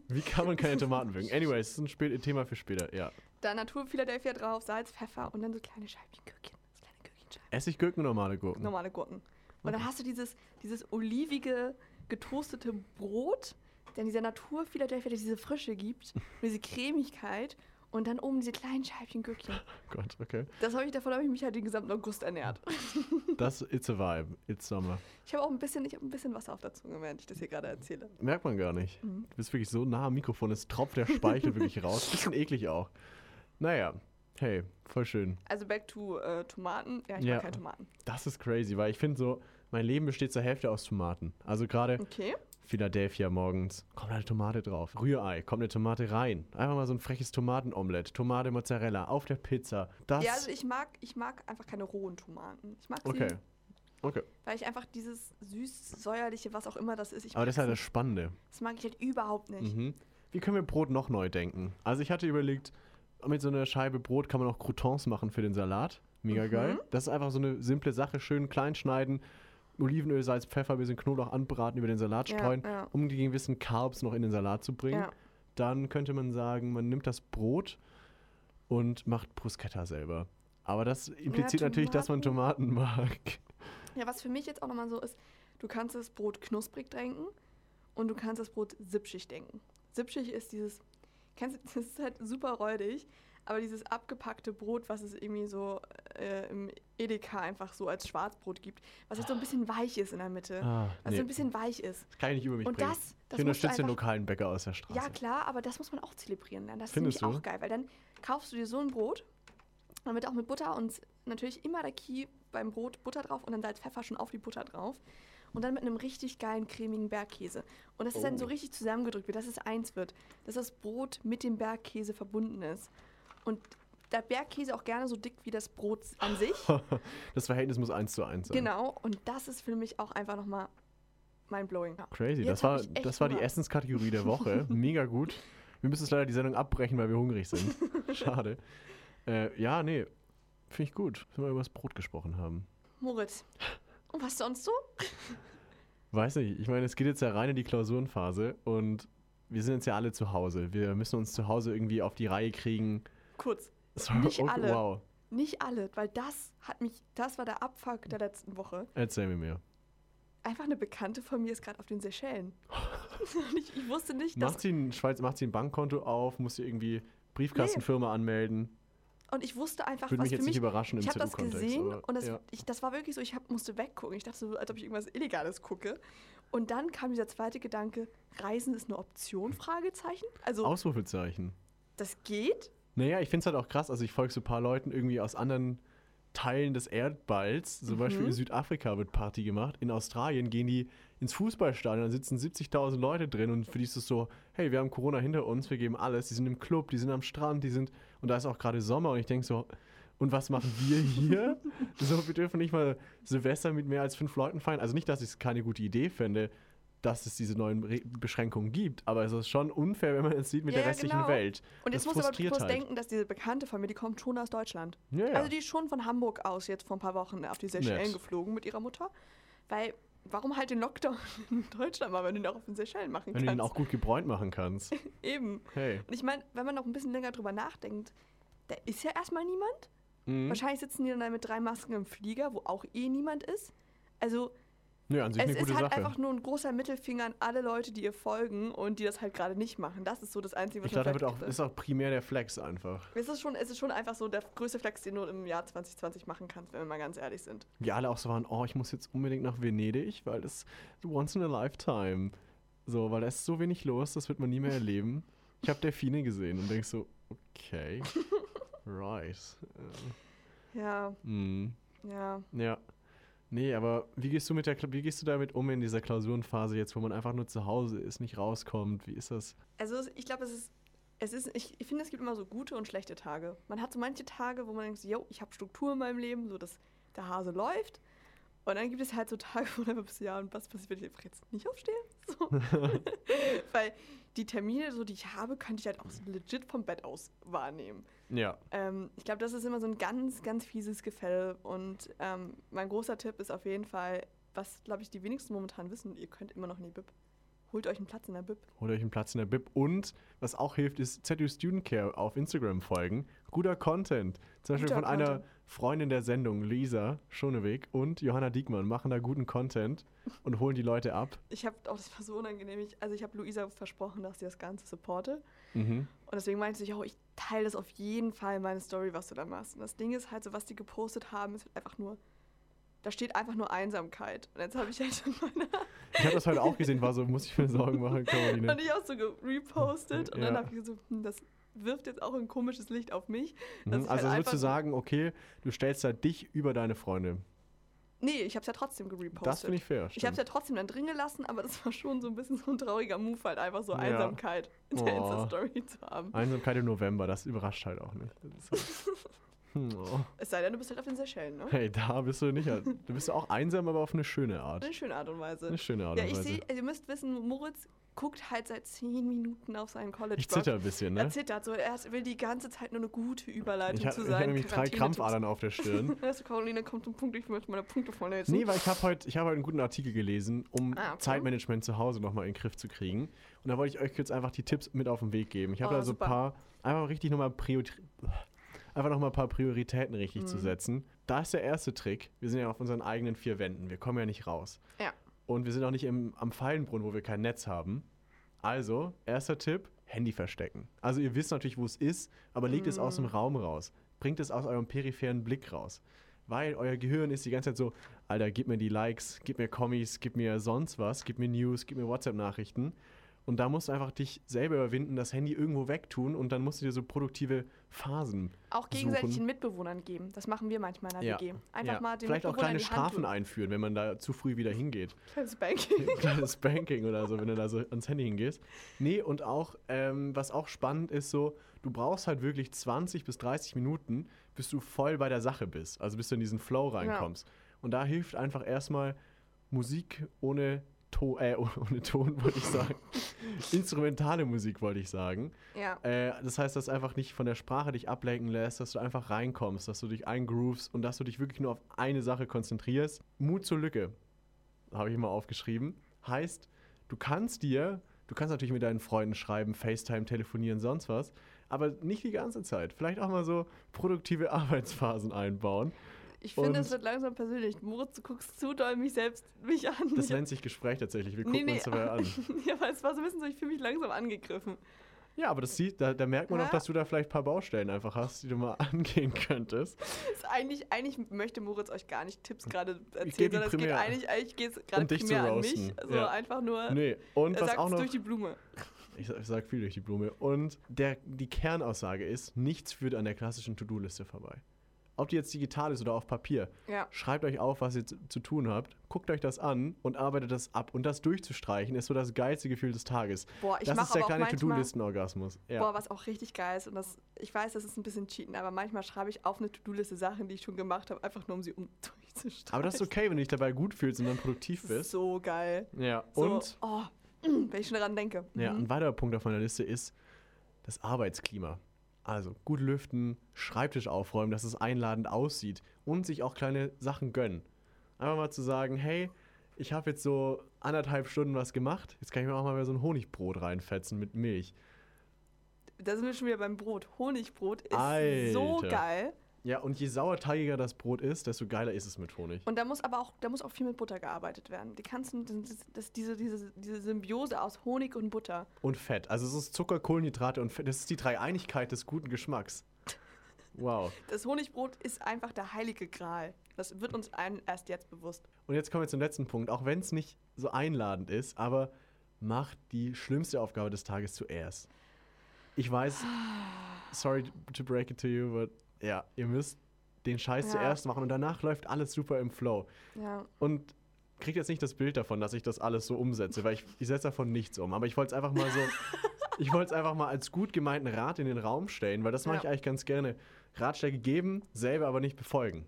Wie kann man keine Tomaten mögen? Anyways, das ist ein Thema für später, ja. Da Natur Philadelphia drauf, Salz, Pfeffer und dann so kleine Scheibchen Gürkchen. So kleine Gürkchenscheiben. Essiggurken, normale Gurken. Normale Gurken. Und dann hast du dieses, dieses olivige, getoastete Brot, dann dieser Natur Philadelphia, der diese Frische gibt, und diese Cremigkeit und dann oben diese kleinen Scheibchen Gürkchen. Gott, okay. Das habe ich, davon habe ich mich halt den gesamten August ernährt. Das It's a Vibe. It's Summer. Ich habe auch ein bisschen, ich habe ein bisschen Wasser auf der Zunge, während ich das hier gerade erzähle. Merkt man gar nicht. Mhm. Du bist wirklich so nah am Mikrofon, es tropft der Speichel wirklich raus. Bisschen eklig auch. Naja, hey, voll schön. Also back to äh, Tomaten. Ja, ich Ja. mag keine Tomaten. Das ist crazy, weil ich finde so, mein Leben besteht zur Hälfte aus Tomaten. Also gerade Okay. Philadelphia morgens, kommt eine Tomate drauf. Rührei, kommt eine Tomate rein. Einfach mal so ein freches Tomatenomelett. Tomate Mozzarella auf der Pizza. Das. Ja, also ich mag, ich mag einfach keine rohen Tomaten. Ich mag sie, okay. Okay. weil ich einfach dieses süß-säuerliche, was auch immer das ist, ich Aber das ist halt das. Spannende. das mag ich halt überhaupt nicht. Mhm. Wie können wir Brot noch neu denken? Also ich hatte überlegt, mit so einer Scheibe Brot kann man auch Croutons machen für den Salat. Mega Mhm. geil. Das ist einfach so eine simple Sache. Schön klein schneiden, Olivenöl, Salz, Pfeffer, ein bisschen Knoblauch anbraten, über den Salat Ja, streuen, ja. um die gewissen Carbs noch in den Salat zu bringen. Ja. Dann könnte man sagen, man nimmt das Brot und macht Bruschetta selber. Aber das impliziert natürlich, dass man Tomaten mag. ja, was für mich jetzt auch nochmal so ist, du kannst das Brot knusprig denken und du kannst das Brot sipschig denken. Sipschig ist dieses, kennst du, das ist halt super räudig, aber dieses abgepackte Brot, was es irgendwie so äh, im Edeka einfach so als Schwarzbrot gibt, was halt so ein bisschen weich ist in der Mitte. Ah, Was nee, so ein bisschen weich ist. das kann ich nicht über mich Und bringen. das, das ich unterstütze den lokalen Bäcker aus der Straße. Ja, klar, aber das muss man auch zelebrieren lernen. Das Findest finde ich du? auch geil, weil dann kaufst du dir so ein Brot, dann wird auch mit Butter und natürlich immer der Key beim Brot Butter drauf und dann Salz, Pfeffer schon auf die Butter drauf. Und dann mit einem richtig geilen, cremigen Bergkäse. Und das ist dann so Oh. richtig zusammengedrückt wird, dass es eins wird. Dass das Brot mit dem Bergkäse verbunden ist. Und der Bergkäse auch gerne so dick wie das Brot an sich. das Verhältnis muss eins zu eins sein. genau. Und das ist für mich auch einfach nochmal mindblowing. Ja. Crazy. Jetzt Das war, das war die. Essenskategorie der Woche. Mega gut. Wir müssen jetzt leider die Sendung abbrechen, weil wir hungrig sind. Schade. Äh, ja, nee. Finde ich gut, dass wir über das Brot gesprochen haben. Moritz. Und was sonst so? Weiß nicht, ich meine, es geht jetzt ja rein in die Klausurenphase und wir sind jetzt ja alle zu Hause. Wir müssen uns zu Hause irgendwie auf die Reihe kriegen. Kurz. Nicht okay, alle. Wow. Nicht alle, weil das hat mich, das war der Abfuck der letzten Woche. Erzähl mir mehr. Einfach eine Bekannte von mir ist gerade auf den Seychellen. Ich, ich wusste nicht, dass. Macht sie, ein Schweiz, macht sie ein Bankkonto auf? Muss sie irgendwie Briefkastenfirma anmelden? Und ich wusste einfach, Würde was mich jetzt für nicht mich. überraschen im Ich habe das gesehen aber- und das, ja. ich, das war wirklich so, ich hab, musste weggucken. Ich dachte so, als ob ich irgendwas Illegales gucke. Und dann kam dieser zweite Gedanke, Reisen ist eine Option, Fragezeichen. Also Ausrufezeichen. das geht. Naja, ich finde es halt auch krass. Also, ich folge so ein paar Leuten irgendwie aus anderen Teilen des Erdballs. Zum Mhm. Beispiel in Südafrika wird Party gemacht. In Australien gehen die ins Fußballstadion, da sitzen 70.000 Leute drin und für die ist es so: hey, wir haben Corona hinter uns, wir geben alles. Die sind im Club, die sind am Strand, die sind. Und da ist auch gerade Sommer und ich denke so: und was machen wir hier? so, wir dürfen nicht mal Silvester mit mehr als fünf Leuten feiern. Also nicht, dass ich es keine gute Idee fände, dass es diese neuen Re Beschränkungen gibt, aber es ist schon unfair, wenn man es sieht mit Ja, der restlichen genau. Welt. Und jetzt Das aber frustriert bloß halt. denken, dass diese Bekannte von mir, die kommt schon aus Deutschland. Ja, ja. Also die ist schon von Hamburg aus jetzt vor ein paar Wochen auf die Seychellen geflogen mit ihrer Mutter. Weil, warum halt den Lockdown in Deutschland mal, wenn du ihn auch auf den Seychellen machen wenn du ihn kannst? auch gut gebräunt machen kannst. Eben. Hey. Und ich meine, wenn man noch ein bisschen länger drüber nachdenkt, da ist ja erstmal niemand. Mhm. Wahrscheinlich sitzen die dann mit drei Masken im Flieger, wo auch eh niemand ist. Also Ja, an sich es eine ist gute halt Sache. einfach nur ein großer Mittelfinger an alle Leute, die ihr folgen und die das halt gerade nicht machen. Das ist so das Einzige, was Ich glaube, da wird auch, ist auch primär der Flex einfach. es ist, schon, es ist schon einfach so der größte Flex, den du im Jahr 2020 machen kannst, wenn wir mal ganz ehrlich sind. Wir alle auch so waren, oh, ich muss jetzt unbedingt nach Venedig, weil das once in a lifetime. So, weil da ist so wenig los, das wird man nie mehr erleben. Ich habe Delfine gesehen und denk so, okay, right. Ja, mm, ja. ja. Nee, aber wie gehst du mit der wie gehst du damit um in dieser Klausurenphase jetzt, wo man einfach nur zu Hause ist, nicht rauskommt? Wie ist das? Also ich glaube, es ist, es ist, ich, ich finde, es gibt immer so gute und schlechte Tage. Man hat so manche Tage, wo man denkt, yo, ich habe Struktur in meinem Leben, so dass der Hase läuft. Und dann gibt es halt so Tage, wo einfach bist, ja, und was passiert, wenn ich einfach jetzt nicht aufstehe? So. Weil die Termine, so, die ich habe, könnte ich halt auch so legit vom Bett aus wahrnehmen. Ja. Ähm, ich glaube, das ist immer so ein ganz, ganz fieses Gefälle. Und ähm, mein großer Tipp ist auf jeden Fall, was, glaube ich, die wenigsten momentan wissen, ihr könnt immer noch in die Bib. Holt euch einen Platz in der Bib. Holt euch einen Platz in der Bib. Und was auch hilft, ist ZU Student Care auf Instagram folgen. Guter Content. Zum Beispiel Guter von einer Content. Freundin der Sendung, Lisa Schoneweg und Johanna Diekmann, machen da guten Content und holen die Leute ab. Ich habe auch, das war so unangenehm. Ich, also ich habe Luisa versprochen, dass sie das Ganze supporte. Mhm. Und deswegen meinte sie, oh, ich teile das auf jeden Fall, meine Story, was du da machst. Und das Ding ist halt so, was die gepostet haben, ist halt einfach nur, da steht einfach nur Einsamkeit. Und jetzt habe ich halt in meiner, Ich habe das heute auch gesehen, war so, muss ich mir Sorgen machen, Caroline. und ich auch so repostet. Und dann Ja. habe ich so, hm, das wirft jetzt auch ein komisches Licht auf mich. Mhm. ich Also halt würdest einfach du so- sagen, okay, du stellst da dich über deine Freunde. Nee, ich habe es ja trotzdem gerepostet. Das finde ich fair. Ich habe es ja stimmt. trotzdem dann drin gelassen, aber das war schon so ein bisschen so ein trauriger Move, halt einfach so Ja. Einsamkeit in der Oh. Insta-Story zu haben. Einsamkeit im November, das überrascht halt auch nicht. Das ist halt oh. Es sei denn, du bist halt auf den Seychellen, ne? Hey, da bist du nicht. Du bist auch einsam, aber auf eine schöne Art. Eine schöne Art und Weise. Eine schöne Art Ja, und ich Weise. sehe, ihr müsst wissen, Moritz guckt halt seit zehn Minuten auf seinen college Ich zitter ein bisschen, ne? Er zittert so, er will die ganze Zeit nur eine gute Überleitung Ich, ha- zu ich sein. habe nämlich drei Krampfadern auf der Stirn. Also Caroline kommt zum Punkt, ich möchte meine Punkte vorlesen. Nee, weil ich habe heute hab heut einen guten Artikel gelesen, um Ah, okay. Zeitmanagement zu Hause nochmal in den Griff zu kriegen. Und da wollte ich euch jetzt einfach die Tipps mit auf den Weg geben. Ich habe Oh, da so ein paar, einfach richtig nochmal Priori einfach noch mal ein paar Prioritäten richtig Mhm. zu setzen. Da ist der erste Trick. Wir sind ja auf unseren eigenen vier Wänden. Wir kommen ja nicht raus. Ja. Und wir sind auch nicht im, am Fallenbrunnen, wo wir kein Netz haben. Also, erster Tipp, Handy verstecken. Also ihr wisst natürlich, wo es ist, aber legt es aus dem Mm. Raum raus. Bringt es aus eurem peripheren Blick raus. Weil euer Gehirn ist die ganze Zeit so, Alter, gib mir die Likes, gib mir Kommis, gib mir sonst was, gib mir News, gib mir WhatsApp-Nachrichten. Und da musst du einfach dich selber überwinden, das Handy irgendwo wegtun und dann musst du dir so produktive Phasen. Auch gegenseitig suchen. den Mitbewohnern geben. Das machen wir manchmal in der Ja. WG. Einfach ja, mal den Vielleicht auch kleine Strafen einführen, wenn man da zu früh wieder hingeht. Kleines Banking. kleines Banking oder so, wenn du da so ans Handy hingehst. Nee, und auch, ähm, was auch spannend ist, so, du brauchst halt wirklich 20 bis 30 Minuten, bis du voll bei der Sache bist. Also bis du in diesen Flow reinkommst. Und da hilft einfach erstmal Musik ohne Ton, äh, ohne Ton, wollte ich sagen. Instrumentale Musik, wollte ich sagen. ja. Äh, das heißt, dass einfach nicht von der Sprache dich ablenken lässt, dass du einfach reinkommst, dass du dich eingroovst und dass du dich wirklich nur auf eine Sache konzentrierst. Mut zur Lücke, habe ich mal aufgeschrieben. Heißt, du kannst dir, du kannst natürlich mit deinen Freunden schreiben, FaceTime, telefonieren, sonst was, aber nicht die ganze Zeit. Vielleicht auch mal so produktive Arbeitsphasen einbauen. Ich finde, es wird langsam persönlich. Moritz, du guckst zu doll mich selbst mich an. Das nennt sich Gespräch tatsächlich. Wir Nee, gucken nee. uns dabei an. ja, aber es war so ein bisschen so, ich fühle mich langsam angegriffen. Ja, aber das sieht, da, da merkt man Ja. auch, dass du da vielleicht ein paar Baustellen einfach hast, die du mal angehen könntest. Eigentlich, eigentlich möchte Moritz euch gar nicht Tipps gerade erzählen, sondern es geht eigentlich, eigentlich geht es gerade um primär an mich. Also Ja. einfach nur, Nee, und was auch noch. durch die Blume. Ich, ich sag viel durch die Blume. Und der, die Kernaussage ist, nichts führt an der klassischen To-Do-Liste vorbei. Ob die jetzt digital ist oder auf Papier. Ja. Schreibt euch auf, was ihr zu, tun habt, guckt euch das an und arbeitet das ab. Und das durchzustreichen ist so das geilste Gefühl des Tages. Boah, ich das ist der kleine To-Do-Listen-Orgasmus. Ja. boah, was auch richtig geil ist und das, ich weiß, das ist ein bisschen cheaten, aber manchmal schreibe ich auf eine To-Do-Liste Sachen, die ich schon gemacht habe, einfach nur um sie um durchzustreichen. Aber das ist okay, wenn du dich dabei gut fühlst und dann produktiv Das ist bist. so geil. Ja. So, Und, oh, wenn ich schon daran denke. ja, Mhm. ein weiterer Punkt auf meiner Liste ist das Arbeitsklima. Also gut lüften, Schreibtisch aufräumen, dass es einladend aussieht und sich auch kleine Sachen gönnen. Einfach mal zu sagen, hey, ich habe jetzt so anderthalb Stunden was gemacht, jetzt kann ich mir auch mal wieder so ein Honigbrot reinfetzen mit Milch. Da sind wir schon wieder beim Brot. Honigbrot ist Alter. so geil. Ja, und je sauerteigiger das Brot ist, desto geiler ist es mit Honig. Und da muss aber auch, da muss auch viel mit Butter gearbeitet werden. Die kannst du, das, das, diese, diese, diese Symbiose aus Honig und Butter. Und Fett. Also es ist Zucker, Kohlenhydrate und Fett. Das ist die Dreieinigkeit des guten Geschmacks. Wow. Das Honigbrot ist einfach der heilige Gral. Das wird uns allen erst jetzt bewusst. Und jetzt kommen wir zum letzten Punkt. Auch wenn es nicht so einladend ist, aber macht die schlimmste Aufgabe des Tages zuerst. Ich weiß, sorry to break it to you, but ja, ihr müsst den Scheiß Ja. zuerst machen und danach läuft alles super im Flow. Ja. Und kriegt jetzt nicht das Bild davon, dass ich das alles so umsetze, weil ich, ich setze davon nichts um. Aber ich wollte es einfach mal so, ich wollte es einfach mal als gut gemeinten Rat in den Raum stellen, weil das mache Ja. ich eigentlich ganz gerne. Ratschläge geben, selber aber nicht befolgen.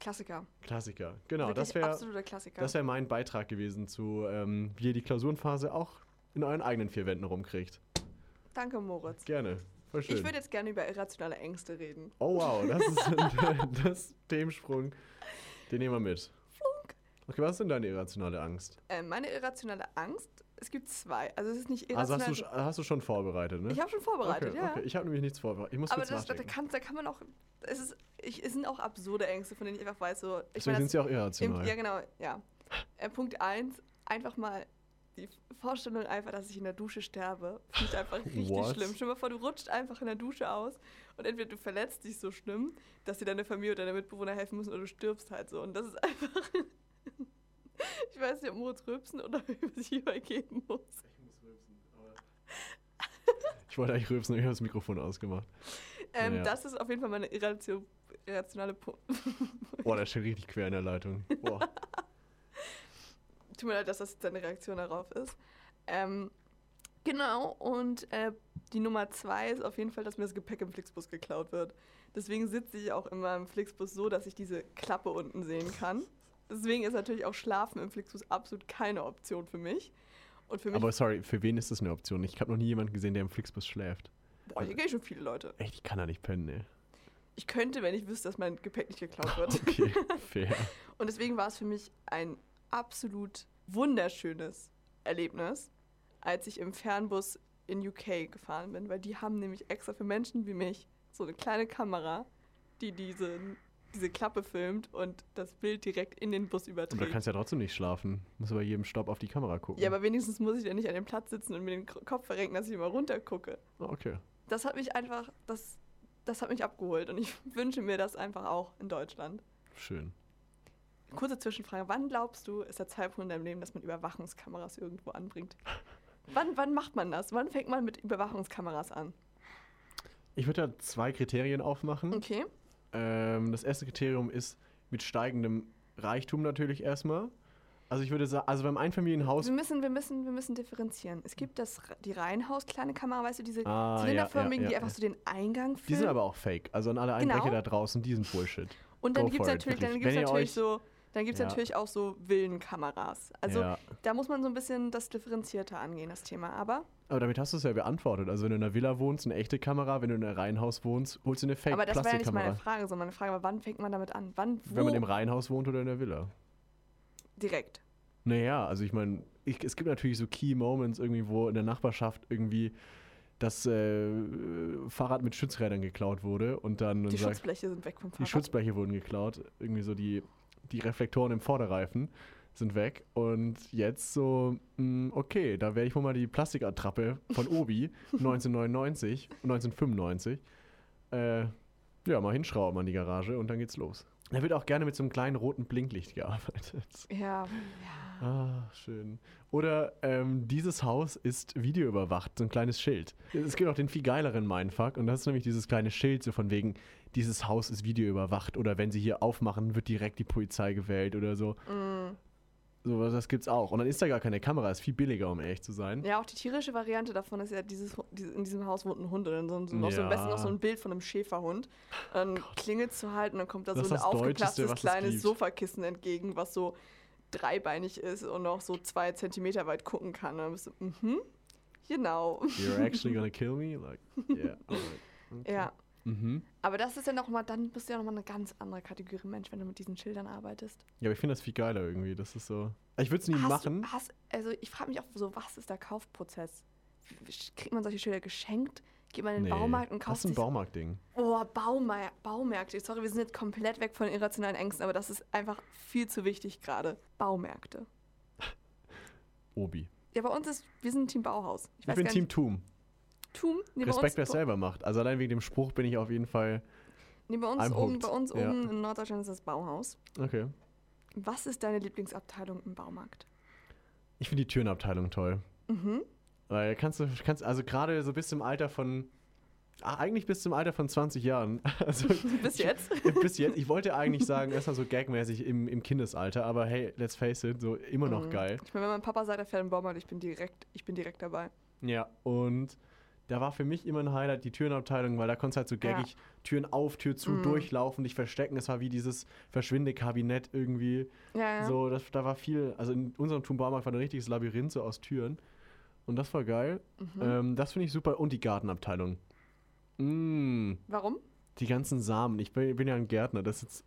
Klassiker. Klassiker. Genau, Wirklich das wäre das wär mein Beitrag gewesen zu, ähm, wie ihr die Klausurenphase auch in euren eigenen vier Wänden rumkriegt. Danke, Moritz. Gerne. Ich würde jetzt gerne über irrationale Ängste reden. oh wow, das ist das Themensprung. Den nehmen wir mit. Okay, was ist denn deine irrationale Angst? Äh, meine irrationale Angst, es gibt zwei. Also es ist nicht Also irrational. hast du, hast du schon vorbereitet, ne? ich habe schon vorbereitet, okay, ja. okay. Ich habe nämlich nichts vorbereitet. Ich muss Aber kurz das, da, nachdenken. kann, da kann man auch. Es, ist, ich, es sind auch absurde Ängste, von denen ich einfach weiß, so. Ich Deswegen meine, sind sie auch Im, irrational. ja, genau, ja. Äh, Punkt 1, einfach mal die Vorstellung einfach, dass ich in der Dusche sterbe, finde ich einfach richtig What? schlimm. Stell dir mal vor, du rutscht einfach in der Dusche aus und entweder du verletzt dich so schlimm, dass dir deine Familie oder deine Mitbewohner helfen müssen oder du stirbst halt so. Und das ist einfach... ich weiß nicht, ob Moritz rülpsen oder sich übergeben muss. Ich wollte eigentlich rülpsen, aber ich habe das Mikrofon ausgemacht. Ähm, Ja. Das ist auf jeden Fall meine irratio irrationale Punkt. Boah, der steht richtig quer in der Leitung. Boah. Tut mir leid, dass das jetzt deine Reaktion darauf ist. Ähm, genau, und äh, die Nummer zwei ist auf jeden Fall, dass mir das Gepäck im Flixbus geklaut wird. Deswegen sitze ich auch immer im Flixbus so, dass ich diese Klappe unten sehen kann. Deswegen ist natürlich auch Schlafen im Flixbus absolut keine Option für mich. Und für mich, Aber sorry, für wen ist das eine Option? Ich habe noch nie jemanden gesehen, der im Flixbus schläft. boah, hier gehen schon viele Leute. Echt, ich kann da nicht pennen, ey. Ich könnte, wenn ich wüsste, dass mein Gepäck nicht geklaut wird. Okay, fair. Und deswegen war es für mich ein absolut wunderschönes Erlebnis, als ich im Fernbus in UK gefahren bin, weil die haben nämlich extra für Menschen wie mich so eine kleine Kamera, die diese, diese Klappe filmt und das Bild direkt in den Bus Aber überträgt. kannst du ja trotzdem nicht schlafen. Muss bei jedem Stopp auf die Kamera gucken. Ja, aber wenigstens muss ich ja nicht an dem Platz sitzen und mir den Kopf verrenken, dass ich immer runter gucke. Ah, okay. Das hat mich einfach, das, das hat mich abgeholt und ich wünsche mir das einfach auch in Deutschland. Schön. Kurze Zwischenfrage. Wann glaubst du, ist der Zeitpunkt in deinem Leben, dass man Überwachungskameras irgendwo anbringt? wann, wann macht man das? Wann fängt man mit Überwachungskameras an? Ich würde da zwei Kriterien aufmachen. Okay. Ähm, das erste Kriterium ist mit steigendem Reichtum natürlich erstmal. Also ich würde sagen, also beim Einfamilienhaus. Wir müssen, wir, müssen, wir müssen differenzieren. Es gibt das, die Reihenhaus kleine Kamera, weißt du, diese Ah, ja, zylinderförmigen, ja, die ja, einfach ja. so den Eingang filmen. Die sind aber auch fake. Also an alle Einbrecher Genau. da draußen, die sind Bullshit. Und dann gibt es natürlich, dann wirklich. gibt's Wenn ihr natürlich euch- so, dann gibt's Ja. natürlich auch so Villenkameras. Also ja. da muss man so ein bisschen das differenzierter angehen, das Thema. Aber, Aber damit hast du es ja beantwortet. Also wenn du in einer Villa wohnst, eine echte Kamera, wenn du in einem Reihenhaus wohnst, holst du eine aber das war ja nicht meine Frage, sondern meine Frage war, wann fängt man damit an? Wann, wo? wenn man im Reihenhaus wohnt oder in der Villa. direkt. Naja, also ich meine, es gibt natürlich so Key Moments irgendwie, wo in der Nachbarschaft irgendwie das äh, Fahrrad mit Schutzrädern geklaut wurde und dann Die sagt, Schutzbleche sind weg vom die Fahrrad. Schutzbleche wurden geklaut, irgendwie so die, die Reflektoren im Vorderreifen sind weg. Und jetzt so, mh, okay, da werde ich wohl mal die Plastikattrappe von Obi 1999, 1995, äh, ja, mal hinschrauben an die Garage und dann geht's los. Da wird auch gerne mit so einem kleinen roten Blinklicht gearbeitet. Ja, ja. Ah, schön. Oder ähm, dieses Haus ist videoüberwacht, so ein kleines Schild. Es gibt auch den viel geileren Mindfuck und das ist nämlich dieses kleine Schild, so von wegen, dieses Haus ist videoüberwacht oder wenn sie hier aufmachen, wird direkt die Polizei gewählt oder so. Mm. So, das gibt's auch. Und dann ist da gar keine Kamera, ist viel billiger, um ehrlich zu sein. Ja, auch die tierische Variante davon ist ja, dieses, in diesem Haus wohnt ein Hund und dann so, so, noch so am besten noch so ein Bild von einem Schäferhund. Dann klingelt du halt und dann kommt da Das so ein das Deutscheste, aufgeplatztes was es kleines. Sofakissen entgegen, was so dreibeinig ist und noch so zwei Zentimeter weit gucken kann. Und dann bist du, mhm, genau. You're actually gonna kill me? Like, yeah. alright. Okay. Ja, Mhm. aber das ist ja nochmal, dann bist du ja nochmal eine ganz andere Kategorie Mensch, wenn du mit diesen Schildern arbeitest. Ja, aber ich finde das viel geiler irgendwie. Das ist so. Ich würde es nie hast machen. Du, hast, also ich frage mich auch so, was ist der Kaufprozess? Kriegt man solche Schilder geschenkt? Geht man in den Baumarkt und das kauft ist ein Baumarktding. Oh, Baumär Baumärkte. Sorry, wir sind jetzt komplett weg von irrationalen Ängsten, aber das ist einfach viel zu wichtig gerade. Baumärkte. Obi. Ja, bei uns ist, wir sind Team Bauhaus. Ich bin gar Team Tum. Tum. Nee, Respekt, wer es selber macht. Also allein wegen dem Spruch bin ich auf jeden Fall. nee, bei uns oben, bei uns Ja. oben in Norddeutschland ist das Bauhaus. Okay. Was ist deine Lieblingsabteilung im Baumarkt? Ich finde die Türenabteilung toll. Mhm. Weil kannst du, kannst, also gerade so bis zum Alter von. Ah, eigentlich bis zum Alter von 20 Jahren. Also Bis jetzt? bis jetzt. Ich wollte eigentlich sagen, erstmal so gagmäßig im, im Kindesalter, aber hey, let's face it, so immer noch Mhm. geil. Ich meine, wenn mein Papa sagt, er fährt im Baumarkt, ich bin direkt, ich bin direkt dabei. Ja, und da war für mich immer ein Highlight die Türenabteilung, weil da konntest du halt so gaggig Türen auf, Tür zu, Mhm. durchlaufen, dich verstecken. Es war wie dieses Verschwinde-Kabinett irgendwie. Ja, ja. So, das, da war viel, also in unserem Turmbaumarkt war ein richtiges Labyrinth so aus Türen. Und das war geil. Mhm. Ähm, das finde ich super. Und die Gartenabteilung. Mm, Warum? die ganzen Samen. Ich bin, bin ja ein Gärtner, das ist,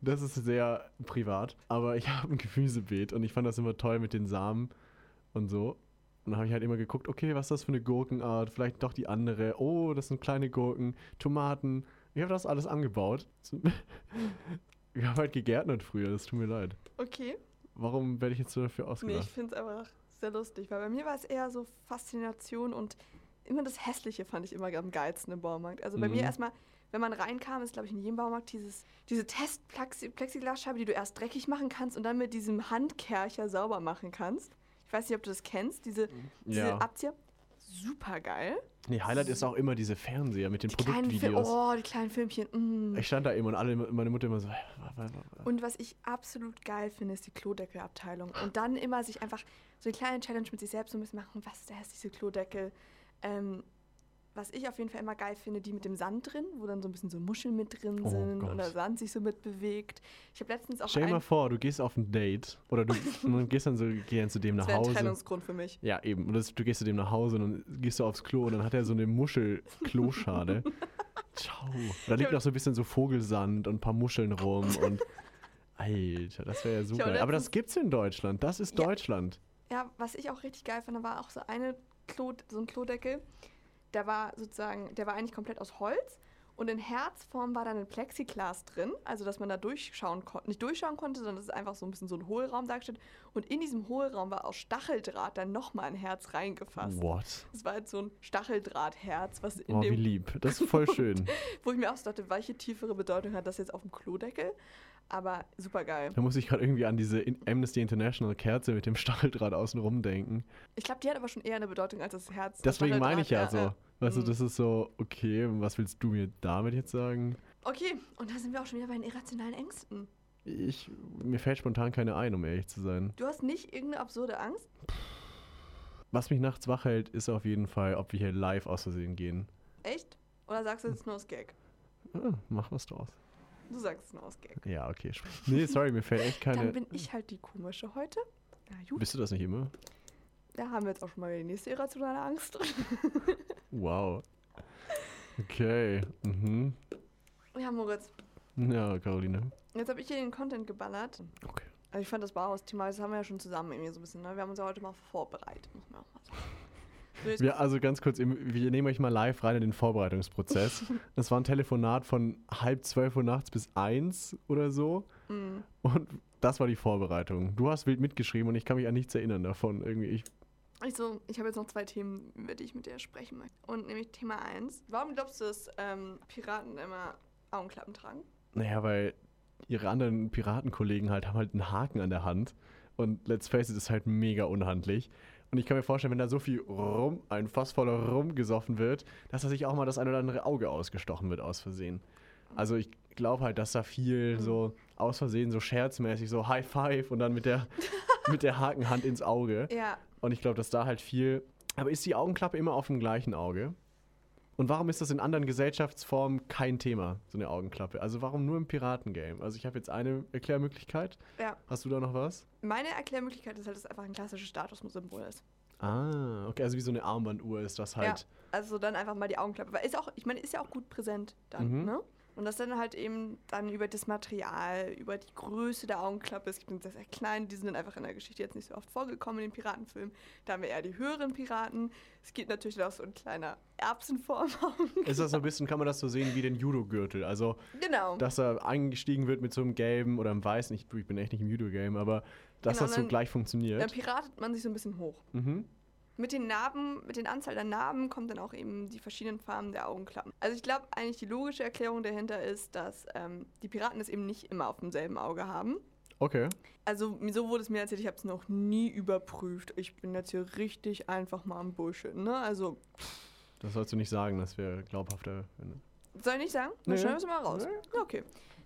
das ist sehr privat. Aber ich habe ein Gemüsebeet und ich fand das immer toll mit den Samen und so. Und dann habe ich halt immer geguckt, okay, was ist das für eine Gurkenart? Vielleicht doch die andere. Oh, das sind kleine Gurken, Tomaten. Ich habe das alles angebaut. Ich habe halt gegärtnert früher, das tut mir leid. Okay. Warum werde ich jetzt so dafür Nee, ausgedacht? ich finde es einfach sehr lustig, weil bei mir war es eher so Faszination und immer das Hässliche fand ich immer am geilsten im Baumarkt. Also bei Mhm. mir erstmal, wenn man reinkam, ist glaube ich in jedem Baumarkt dieses, diese Test-Plexiglasscheibe, die du erst dreckig machen kannst und dann mit diesem Handkercher sauber machen kannst. Ich weiß nicht, ob du das kennst, diese, diese Ja. Abzieher. Super geil. Nee, Highlight ist auch immer diese Fernseher mit den Die Produktvideos. oh, die kleinen Filmchen. Mm. Ich stand da immer und alle, meine Mutter immer so. Und was ich absolut geil finde, ist die Klodeckelabteilung. Und dann immer sich einfach so eine kleine Challenge mit sich selbst so ein bisschen machen, was ist der hässlichste Klodeckel. Ähm, was ich auf jeden Fall immer geil finde, die mit dem Sand drin, wo dann so ein bisschen so Muscheln mit drin Oh sind Gott. und der Sand sich so mitbewegt. Ich habe letztens auch Stell dir mal ein, vor, du gehst auf ein Date oder du gehst dann so gehst zu dem das nach wäre ein Hause. Trennungsgrund für mich. Ja, eben. Das, du gehst zu dem nach Hause und dann gehst du aufs Klo und dann hat er so eine Muschel-Kloschale. Ciao. Da liegt noch so ein bisschen so Vogelsand und ein paar Muscheln rum und. Alter, das wäre ja geil. Aber das gibt's in Deutschland. Das ist Ja. Deutschland. Ja, was ich auch richtig geil fand, war auch so eine Klo, so ein Klodeckel. Der war sozusagen, der war eigentlich komplett aus Holz und in Herzform war dann ein Plexiglas drin, also dass man da durchschauen konnte, nicht durchschauen konnte, sondern es ist einfach so ein bisschen so ein Hohlraum dargestellt. Und in diesem Hohlraum war aus Stacheldraht dann nochmal ein Herz reingefasst. What? Das war halt so ein Stacheldrahtherz, was in Oh, wie dem, lieb. Das ist voll schön. wo ich mir auch so dachte, welche tiefere Bedeutung hat das jetzt auf dem Klodeckel? Aber super geil. Da muss ich gerade irgendwie an diese Amnesty International Kerze mit dem Stacheldraht außenrum denken. Ich glaube, die hat aber schon eher eine Bedeutung als das Herz. das Deswegen meine ich ja Stacheldraht, so. Weißt du, Mhm. das ist so, okay, was willst du mir damit jetzt sagen? Okay, und da sind wir auch schon wieder bei den irrationalen Ängsten. Ich, mir fällt spontan keine ein, um ehrlich zu sein. Du hast nicht irgendeine absurde Angst? Was mich nachts wach hält, ist auf jeden Fall, ob wir hier live aus Versehen gehen. Echt? Oder sagst du jetzt nur aus Gag? Ah, mach was draus. Du sagst es nur aus Gag. Ja, okay. Nee, sorry, mir fällt echt Dann keine. bin ich halt die komische heute. Na gut, Bist du das nicht immer? da haben wir jetzt auch schon mal die nächste irrationale Angst. Wow. Okay. Mhm. ja, Moritz, Ja, Caroline. jetzt habe ich hier den Content geballert. Okay. Also ich fand das Bauhaus-Thema, das haben wir ja schon zusammen irgendwie so ein bisschen. Ne? Wir haben uns ja heute mal vorbereitet, muss man auch mal sagen. Wir, also ganz kurz, wir nehmen euch mal live rein in den Vorbereitungsprozess. Das war ein Telefonat von halb zwölf Uhr nachts bis eins oder so. Mm. Und das war die Vorbereitung. Du hast wild mitgeschrieben und ich kann mich an nichts erinnern davon. Irgendwie ich, Also, ich habe jetzt noch zwei Themen, über die ich mit dir sprechen möchte. Und nämlich Thema 1. Warum glaubst du, dass ähm, Piraten immer Augenklappen tragen? naja, weil ihre anderen Piratenkollegen halt haben halt einen Haken an der Hand. Und let's face it, ist halt mega unhandlich. Und ich kann mir vorstellen, wenn da so viel Rum, ein Fass voller Rum gesoffen wird, dass da sich auch mal das ein oder andere Auge ausgestochen wird aus Versehen. Also ich glaube halt, dass da viel so aus Versehen, so scherzmäßig, so High Five und dann mit der, mit der Hakenhand ins Auge. Ja, Und ich glaube, dass da halt viel. Aber ist die Augenklappe immer auf dem gleichen Auge? Und warum ist das in anderen Gesellschaftsformen kein Thema, so eine Augenklappe? Also warum nur im Piratengame? Also ich habe jetzt eine Erklärmöglichkeit. ja. Hast du da noch was? Meine Erklärmöglichkeit ist halt, dass es einfach ein klassisches Statussymbol ist. Ah, okay, also wie so eine Armbanduhr ist das halt. Also dann einfach mal die Augenklappe. Weil ist auch, ich meine, ist ja auch gut präsent dann, Mhm. ne? Und das dann halt eben dann über das Material, über die Größe der Augenklappe. Es gibt eine sehr, sehr kleine, die sind dann einfach in der Geschichte jetzt nicht so oft vorgekommen in den Piratenfilmen. Da haben wir eher die höheren Piraten. Es gibt natürlich auch so ein kleiner Erbsenform. Ist das so ein bisschen, kann man das so sehen wie den Judo-Gürtel? Also, genau. dass er eingestiegen wird mit so einem gelben oder einem weißen, ich, ich bin echt nicht im Judo-Game, aber dass Genau, das so dann- gleich Dann funktioniert. piratet man sich so ein bisschen hoch. Mhm. Mit den Narben, mit den Anzahl der Narben kommt dann auch eben die verschiedenen Farben der Augenklappen. Also ich glaube eigentlich die logische Erklärung dahinter ist, dass ähm, die Piraten es eben nicht immer auf demselben Auge haben. Okay. Also so wurde es mir erzählt, ich habe es noch nie überprüft. Ich bin jetzt hier richtig einfach mal am Bullshit, ne? Also, Das sollst du nicht sagen, dass wir glaubhafter. soll ich nicht sagen? Dann Nee. schneiden wir es mal raus. Nee. Okay.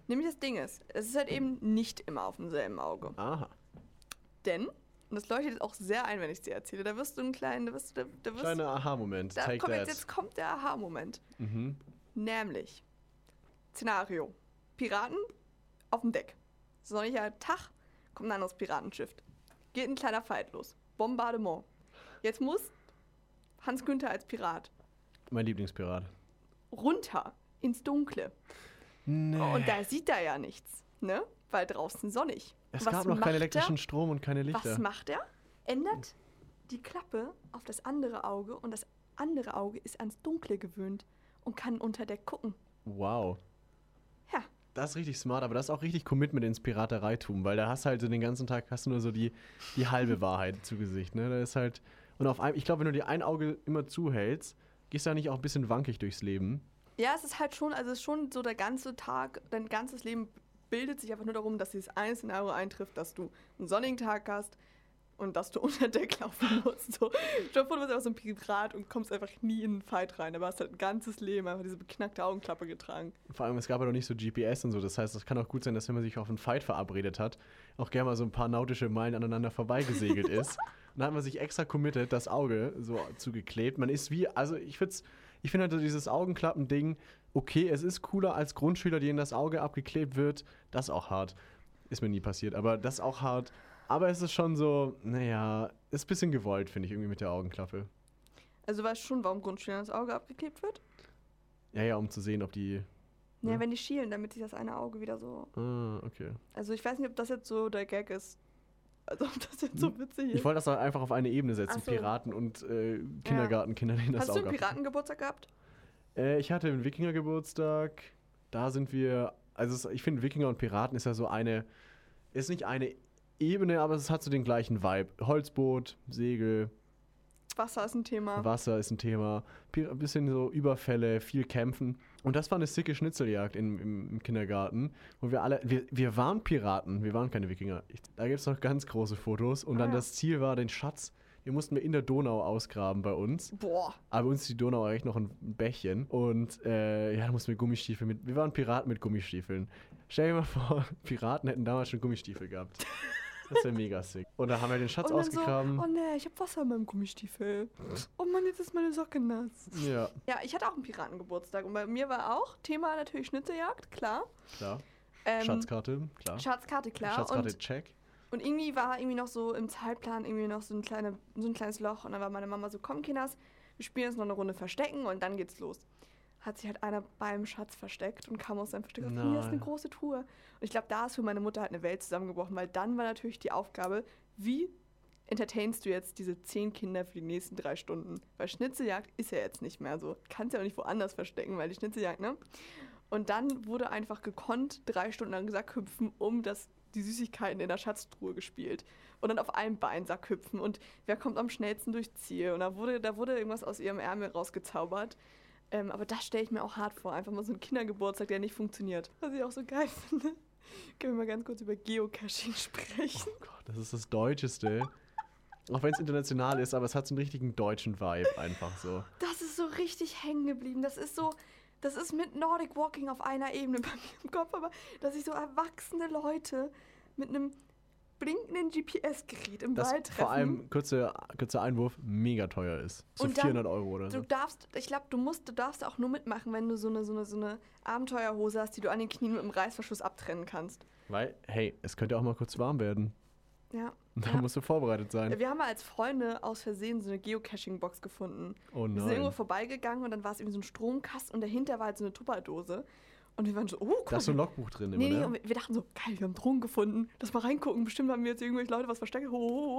Nämlich das Ding ist, es ist halt eben nicht immer auf demselben Auge. Aha. Denn, und das leuchtet auch sehr ein, wenn ich es dir erzähle, da wirst du einen kleinen, da wirst du, da, da wirst Kleiner Aha-Moment. da Take kommt that. jetzt, jetzt kommt der Aha-Moment. Mhm. Nämlich, Szenario, Piraten auf dem Deck. Sonniger Tag, kommt ein anderes Piratenschiff. Geht ein kleiner Fight los. Bombardement. Jetzt muss Hans Günther als Pirat Mein Lieblingspirat. runter ins Dunkle. Nee. Und da sieht er ja nichts, ne? Weil draußen sonnig. Es Was gab noch keinen er? elektrischen Strom und keine Lichter. Was macht er? Ändert die Klappe auf das andere Auge und das andere Auge ist ans Dunkle gewöhnt und kann unter Deck gucken. Wow. Ja. Das ist richtig smart, aber das ist auch richtig Commitment ins Piratereitum, weil da hast du halt so den ganzen Tag hast du nur so die, die halbe Wahrheit zu Gesicht, ne? Da ist halt und auf einem, ich glaube, wenn du dir ein Auge immer zuhältst, gehst du da nicht auch ein bisschen wankig durchs Leben. Ja, es ist halt schon, also es ist schon so der ganze Tag, dein ganzes Leben bildet sich einfach nur darum, dass dieses eine Szenario eintrifft, dass du einen sonnigen Tag hast und dass du unter Deck laufen musst. So, stell dir vor, du bist einfach so ein Pirat und kommst einfach nie in einen Fight rein, aber hast halt ein ganzes Leben einfach diese beknackte Augenklappe getragen. Vor allem, es gab ja noch nicht so GPS und so. Das heißt, es kann auch gut sein, dass wenn man sich auf einen Fight verabredet hat, auch gerne mal so ein paar nautische Meilen aneinander vorbeigesegelt ist. Und dann hat man sich extra committed, das Auge so zugeklebt. Man ist wie, also ich finde ich find halt so dieses Augenklappen-Ding, okay, es ist cooler als Grundschüler, in das Auge abgeklebt wird. Das ist auch hart. Ist mir nie passiert, aber das ist auch hart. Aber es ist schon so, naja, ist ein bisschen gewollt, finde ich, irgendwie mit der Augenklappe. Also du weißt schon, warum Grundschülern das Auge abgeklebt wird? Ja, ja, um zu sehen, ob die. Ja, Ja. wenn die schielen, damit sich das eine Auge wieder so. Ah, okay. Also ich weiß nicht, ob das jetzt so der Gag ist. Also ob das jetzt so witzig ist. Ich wollte das einfach auf eine Ebene setzen, so. Piraten und äh, Kindergartenkinder, denen das Hast du Auge einen ab- Piratengeburtstag gehabt? Äh, ich hatte einen Wikingergeburtstag. Da sind wir. Also es, ich finde, Wikinger und Piraten ist ja so eine. Ist nicht eine Ebene, aber es hat so den gleichen Vibe. Holzboot, Segel, Wasser ist ein Thema. Wasser ist ein Thema. Ein bisschen so Überfälle, viel Kämpfen. Und das war eine sicke Schnitzeljagd im, im, im Kindergarten, wo wir alle. Wir, wir waren Piraten, wir waren keine Wikinger. Ich, da gibt es noch ganz große Fotos. Und Ah, dann ja. das Ziel war, den Schatz. Den mussten wir in der Donau ausgraben bei uns. Boah. Aber bei uns ist die Donau echt noch ein Bächchen. Und äh, ja, da mussten wir Gummistiefel mit. Wir waren Piraten mit Gummistiefeln. Stell dir mal vor, Piraten hätten damals schon Gummistiefel gehabt. Das wäre mega sick. Und da haben wir den Schatz und dann so, ausgegraben. oh nee, ich hab Wasser in meinem Gummistiefel. Oh Mann, jetzt ist meine Socke nass. ja, Ja, ich hatte auch einen Piratengeburtstag und bei mir war auch Thema natürlich Schnitzeljagd, klar. klar. Ähm, Schatzkarte, klar. Schatzkarte, klar. Schatzkarte, und, check. Und irgendwie war irgendwie noch so im Zeitplan irgendwie noch so ein, kleine, so ein kleines Loch und dann war meine Mama so, komm Kinders, wir spielen jetzt noch eine Runde Verstecken und dann geht's los. Hat sich halt einer beim Schatz versteckt und kam aus seinem Versteck und hier ist eine große Truhe. Und ich glaube, da ist für meine Mutter halt eine Welt zusammengebrochen, weil dann war natürlich die Aufgabe, wie entertainst du jetzt diese zehn Kinder für die nächsten drei Stunden? Weil Schnitzeljagd ist ja jetzt nicht mehr so. Kannst ja auch nicht woanders verstecken, weil die Schnitzeljagd, ne? Und dann wurde einfach gekonnt drei Stunden lang Sack hüpfen, um das, die Süßigkeiten in der Schatztruhe gespielt. Und dann auf einem Bein Sack hüpfen und wer kommt am schnellsten durchs Ziel. Und da wurde, da wurde irgendwas aus ihrem Ärmel rausgezaubert. Ähm, aber das stelle ich mir auch hart vor. Einfach mal so ein Kindergeburtstag, der nicht funktioniert. Was ich auch so geil finde. Können wir mal ganz kurz über Geocaching sprechen? Oh Gott, das ist das Deutscheste. Auch wenn es international ist, aber es hat so einen richtigen deutschen Vibe einfach so. Das ist so richtig hängen geblieben. Das ist so, das ist mit Nordic Walking auf einer Ebene bei mir im Kopf, aber dass ich so erwachsene Leute mit einem blinkenden GPS-Gerät im Das Wald treffen. vor allem, kurzer, kurzer Einwurf, mega teuer ist. So Und dann- 400 Euro oder Du so. darfst, ich glaube, du musst, du darfst auch nur mitmachen, wenn du so eine, so eine, so eine Abenteuerhose hast, die du an den Knien mit dem Reißverschluss abtrennen kannst. Weil, hey, es könnte auch mal kurz warm werden. Ja. Da Ja. musst du vorbereitet sein. Wir haben mal als Freunde aus Versehen so eine Geocaching-Box gefunden. Oh Wir sind irgendwo nein. vorbeigegangen und dann war es irgendwie so ein Stromkasten und dahinter war halt so eine Tupperdose. Und wir waren so, oh, guck Da ist so ein. Logbuch drin Nee, immer, nee, ne? und wir- dachten so, geil, wir haben Drogen gefunden. Lass mal reingucken. Bestimmt haben wir jetzt irgendwelche Leute was versteckt. Ho, ho, ho.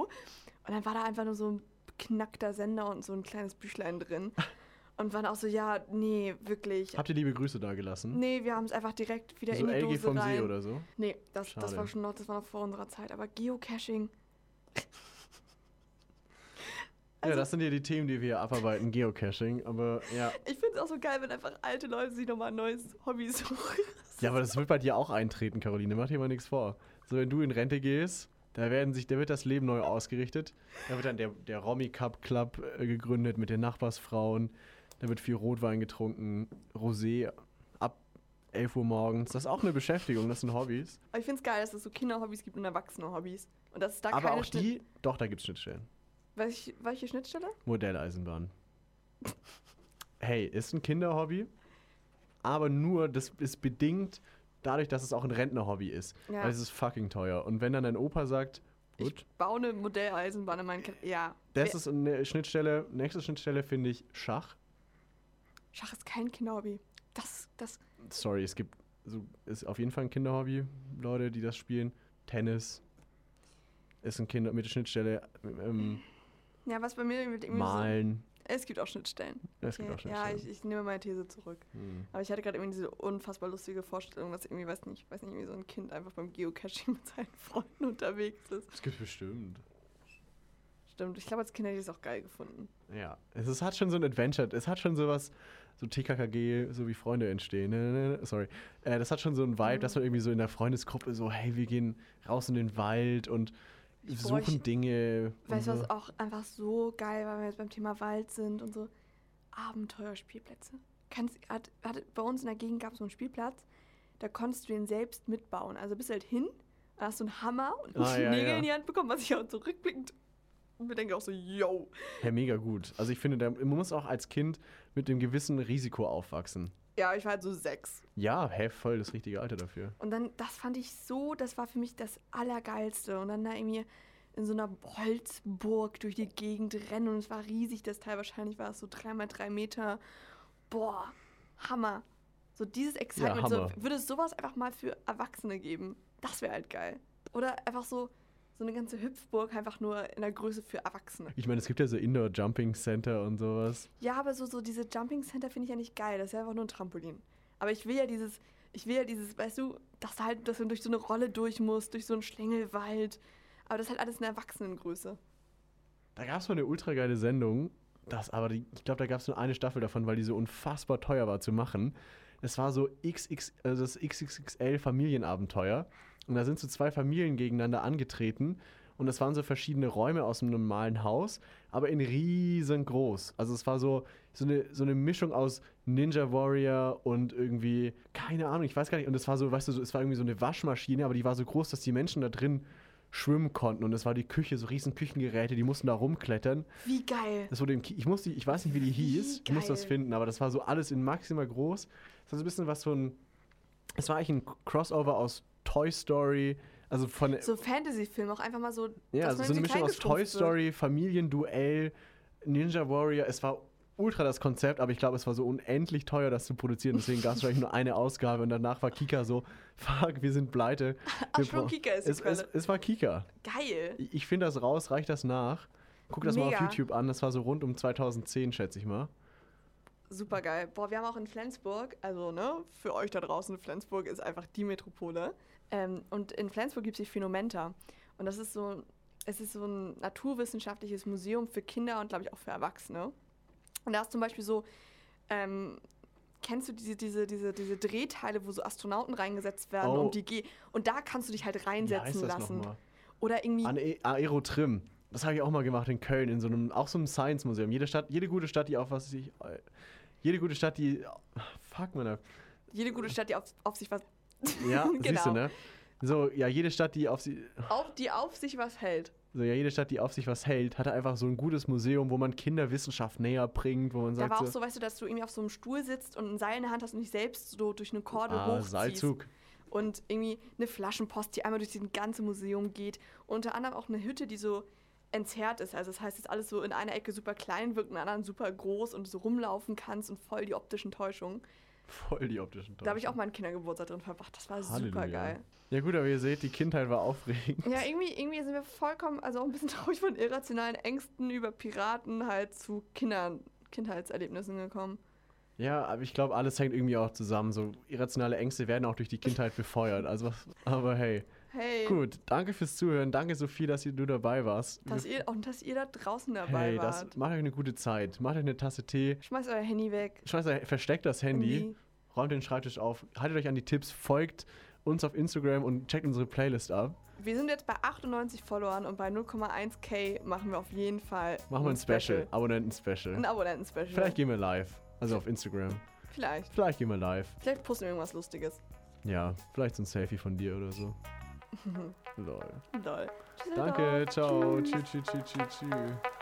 Und dann war da einfach nur so ein beknackter Sender und so ein kleines Büchlein drin. Und waren auch so, ja, nee, wirklich. Habt ihr liebe Grüße da gelassen? Nee, wir haben es einfach direkt wieder so in die LG Dose vom rein. See oder so? Nee, das, das war schon noch, das war noch vor unserer Zeit. Aber Geocaching, ja, Also- das sind ja die Themen, die wir hier abarbeiten. Geocaching, aber ja. ich finde es auch so geil, wenn einfach alte Leute sich nochmal ein neues Hobby suchen. Ja, aber das wird bei dir auch eintreten, Caroline. Mach dir mal nichts vor. So, wenn du in Rente gehst, da werden sich, da wird das Leben neu ausgerichtet. Da wird dann der, der Romy Cup Club äh, gegründet mit den Nachbarsfrauen. Da wird viel Rotwein getrunken, Rosé ab 11 Uhr morgens. Das ist auch eine Beschäftigung, das sind Hobbys. Aber ich finde es geil, dass es so Kinderhobbys gibt und Erwachsene-Hobbys. Und dass es da aber keine auch die, doch, da gibt es Schnittstellen. Welche, welche Schnittstelle? Modelleisenbahn. Hey, ist ein Kinderhobby, aber nur, das ist bedingt dadurch, dass es auch ein Rentnerhobby ist. Ja. Weil es ist fucking teuer. Und wenn dann dein Opa sagt, gut, Ich baue eine Modelleisenbahn in meinen Kind. Ja. das ist eine Schnittstelle, nächste Schnittstelle finde ich Schach. Schach ist kein Kinderhobby. Das, das. Sorry, es gibt, so, ist auf jeden Fall ein Kinderhobby, Leute, die das spielen. Tennis ist ein Kinder mit der Schnittstelle, ähm, Ja, was bei mir irgendwie irgendwie Malen. so. Es gibt auch Schnittstellen. Es gibt auch Ja, Schnittstellen. ich, ich nehme meine These zurück. Hm. Aber ich hatte gerade irgendwie diese unfassbar lustige Vorstellung, dass irgendwie, weiß nicht, weiß nicht, irgendwie so ein Kind einfach beim Geocaching mit seinen Freunden unterwegs ist. Es gibt bestimmt. Stimmt, ich glaube, als Kind hätte ich es auch geil gefunden. Ja, es, ist, hat schon so ein Adventure, es hat schon sowas, so TKKG, so wie Freunde entstehen. Ne, ne, ne, sorry. Äh, das hat schon so einen Vibe, Mhm. dass man irgendwie so in der Freundesgruppe so, hey, wir gehen raus in den Wald und Ich suchen bräuch- Dinge. Weißt du, so. was auch einfach so geil, weil wir jetzt beim Thema Wald sind und so Abenteuerspielplätze. Kannst, hat, hat, bei uns in der Gegend gab es so einen Spielplatz, da konntest du den selbst mitbauen. Also bist halt hin, hast du einen Hammer und Ah, ja, Nägel ja. in die Hand bekommen, was ich auch zurückblickend und mir denke auch so, yo. Ja, mega gut. Also ich finde, da, man muss auch als Kind mit dem gewissen Risiko aufwachsen. Ja, ich war halt so sechs. Ja, hä, voll das richtige Alter dafür. Und dann, das fand ich so, das war für mich das Allergeilste. Und dann da irgendwie in so einer Holzburg durch die Gegend rennen und es war riesig, das Teil wahrscheinlich war es so drei mal drei Meter. Boah, Hammer. So dieses Excitement, so, Hammer. würde es sowas einfach mal für Erwachsene geben, das wäre halt geil. Oder einfach so, so eine ganze Hüpfburg einfach nur in der Größe für Erwachsene. Ich meine, es gibt ja so Indoor Jumping Center und sowas. Ja, aber so, so diese Jumping Center finde ich ja nicht geil. Das ist ja einfach nur ein Trampolin. Aber ich will ja dieses, ich will ja dieses, weißt du, dass du halt, dass du durch so eine Rolle durch musst, durch so einen Schlängelwald. Aber das ist halt alles in Erwachsenengröße. Da gab es mal eine ultra geile Sendung. Das, aber die, ich glaube, da gab es nur eine Staffel davon, weil die so unfassbar teuer war zu machen. Es war so XX, also das XXXL Familienabenteuer. Und da sind so zwei Familien gegeneinander angetreten. Und das waren so verschiedene Räume aus einem normalen Haus, aber in riesengroß. Also es war so, so, eine, so eine Mischung aus Ninja Warrior und irgendwie, keine Ahnung, ich weiß gar nicht. Und es war so, weißt du, so, es war irgendwie so eine Waschmaschine, aber die war so groß, dass die Menschen da drin schwimmen konnten. Und es war die Küche, so riesen Küchengeräte, die mussten da rumklettern. Wie geil. Das wurde im Ki ich muss die, ich weiß nicht, wie die hieß. Ich muss das finden, aber das war so alles in maximal groß. Das war so ein bisschen was von. Es war eigentlich ein Crossover aus Toy Story, also von. So Fantasy-Film, auch einfach mal so. ja, also so eine Mischung aus Toy kleingeschrumpft wird. Story, Familienduell, Ninja Warrior. Es war ultra das Konzept, aber ich glaube, es war so unendlich teuer, das zu produzieren. Deswegen gab es vielleicht nur eine Ausgabe und danach war Kika so, fuck, wir sind pleite. Ach, Wir schon bra- Kika ist es, es, es war Kika. Geil. Ich finde das raus, reicht das nach. Guck das mal auf Mega. YouTube an, das war so rund um 2010, schätze ich mal. Super geil. Boah, wir haben auch in Flensburg, also ne, für euch da draußen, Flensburg ist einfach die Metropole. Ähm, und in Flensburg gibt es die Phänomenta. Und das ist so, es ist so ein naturwissenschaftliches Museum für Kinder und glaube ich auch für Erwachsene. Und da ist zum Beispiel so, ähm, kennst du diese, diese, diese, diese Drehteile, wo so Astronauten reingesetzt werden Oh. um die G und da kannst du dich halt reinsetzen das lassen. Oder irgendwie. An Aerotrim. Das habe ich auch mal gemacht in Köln, in so einem, auch so einem Science-Museum. Jede Stadt, jede gute Stadt, die auf was sich. äh, Jede gute Stadt, die. Fuck, man. Jede gute Stadt, die auf, auf sich was. Ja, siehst du, Genau. ne? So, ja, jede Stadt, die auf sie. Auf, die auf sich was hält. So, ja, jede Stadt, die auf sich was hält, hatte einfach so ein gutes Museum, wo man Kinderwissenschaft näher bringt, wo man Da sagt war auch so, weißt du, dass du irgendwie auf so einem Stuhl sitzt und ein Seil in der Hand hast und dich selbst so durch eine Korde ah, hochziehst. Seilzug. Und irgendwie eine Flaschenpost, die einmal durch dieses ganze Museum geht. Und unter anderem auch eine Hütte, die so entzerrt ist. Also das heißt, es ist alles so in einer Ecke super klein, wirkt in der anderen super groß und du so rumlaufen kannst und voll die optischen Täuschungen. Voll die optischen Da habe ich auch Täuschungen. meinen Kindergeburtstag drin verbracht. Das war super geil. Ja, gut, aber ihr seht, die Kindheit war aufregend. Ja, irgendwie, irgendwie sind wir vollkommen, also auch ein bisschen traurig von irrationalen Ängsten über Piraten halt zu Kindern, Kindheitserlebnissen gekommen. Ja, aber ich glaube, alles hängt irgendwie auch zusammen. So irrationale Ängste werden auch durch die Kindheit befeuert. Also, aber hey. Hey, Gut, danke fürs Zuhören. Danke, Sophie, dass ihr- du dabei warst. dass ihr, und dass ihr da draußen dabei hey, das wart. macht euch eine gute Zeit. Macht euch eine Tasse Tee. Schmeißt euer Handy weg. Schmeißt versteckt das Handy. Irgendwie. Räumt den Schreibtisch auf. Haltet euch an die Tipps. Folgt uns auf Instagram und checkt unsere Playlist ab. Wir sind jetzt bei 98 Followern und bei 0,1k machen wir auf jeden Fall Machen wir ein Special. Abonnenten-Special. Ein Abonnenten-Special. Vielleicht gehen wir live. Also auf Instagram. Vielleicht. Vielleicht gehen wir live. Vielleicht posten wir irgendwas Lustiges. Ja, vielleicht so ein Selfie von dir oder so. Lol. Lol. Danke, ciao. Tschüss, tschüss, tschüss, tschüss, tschüss.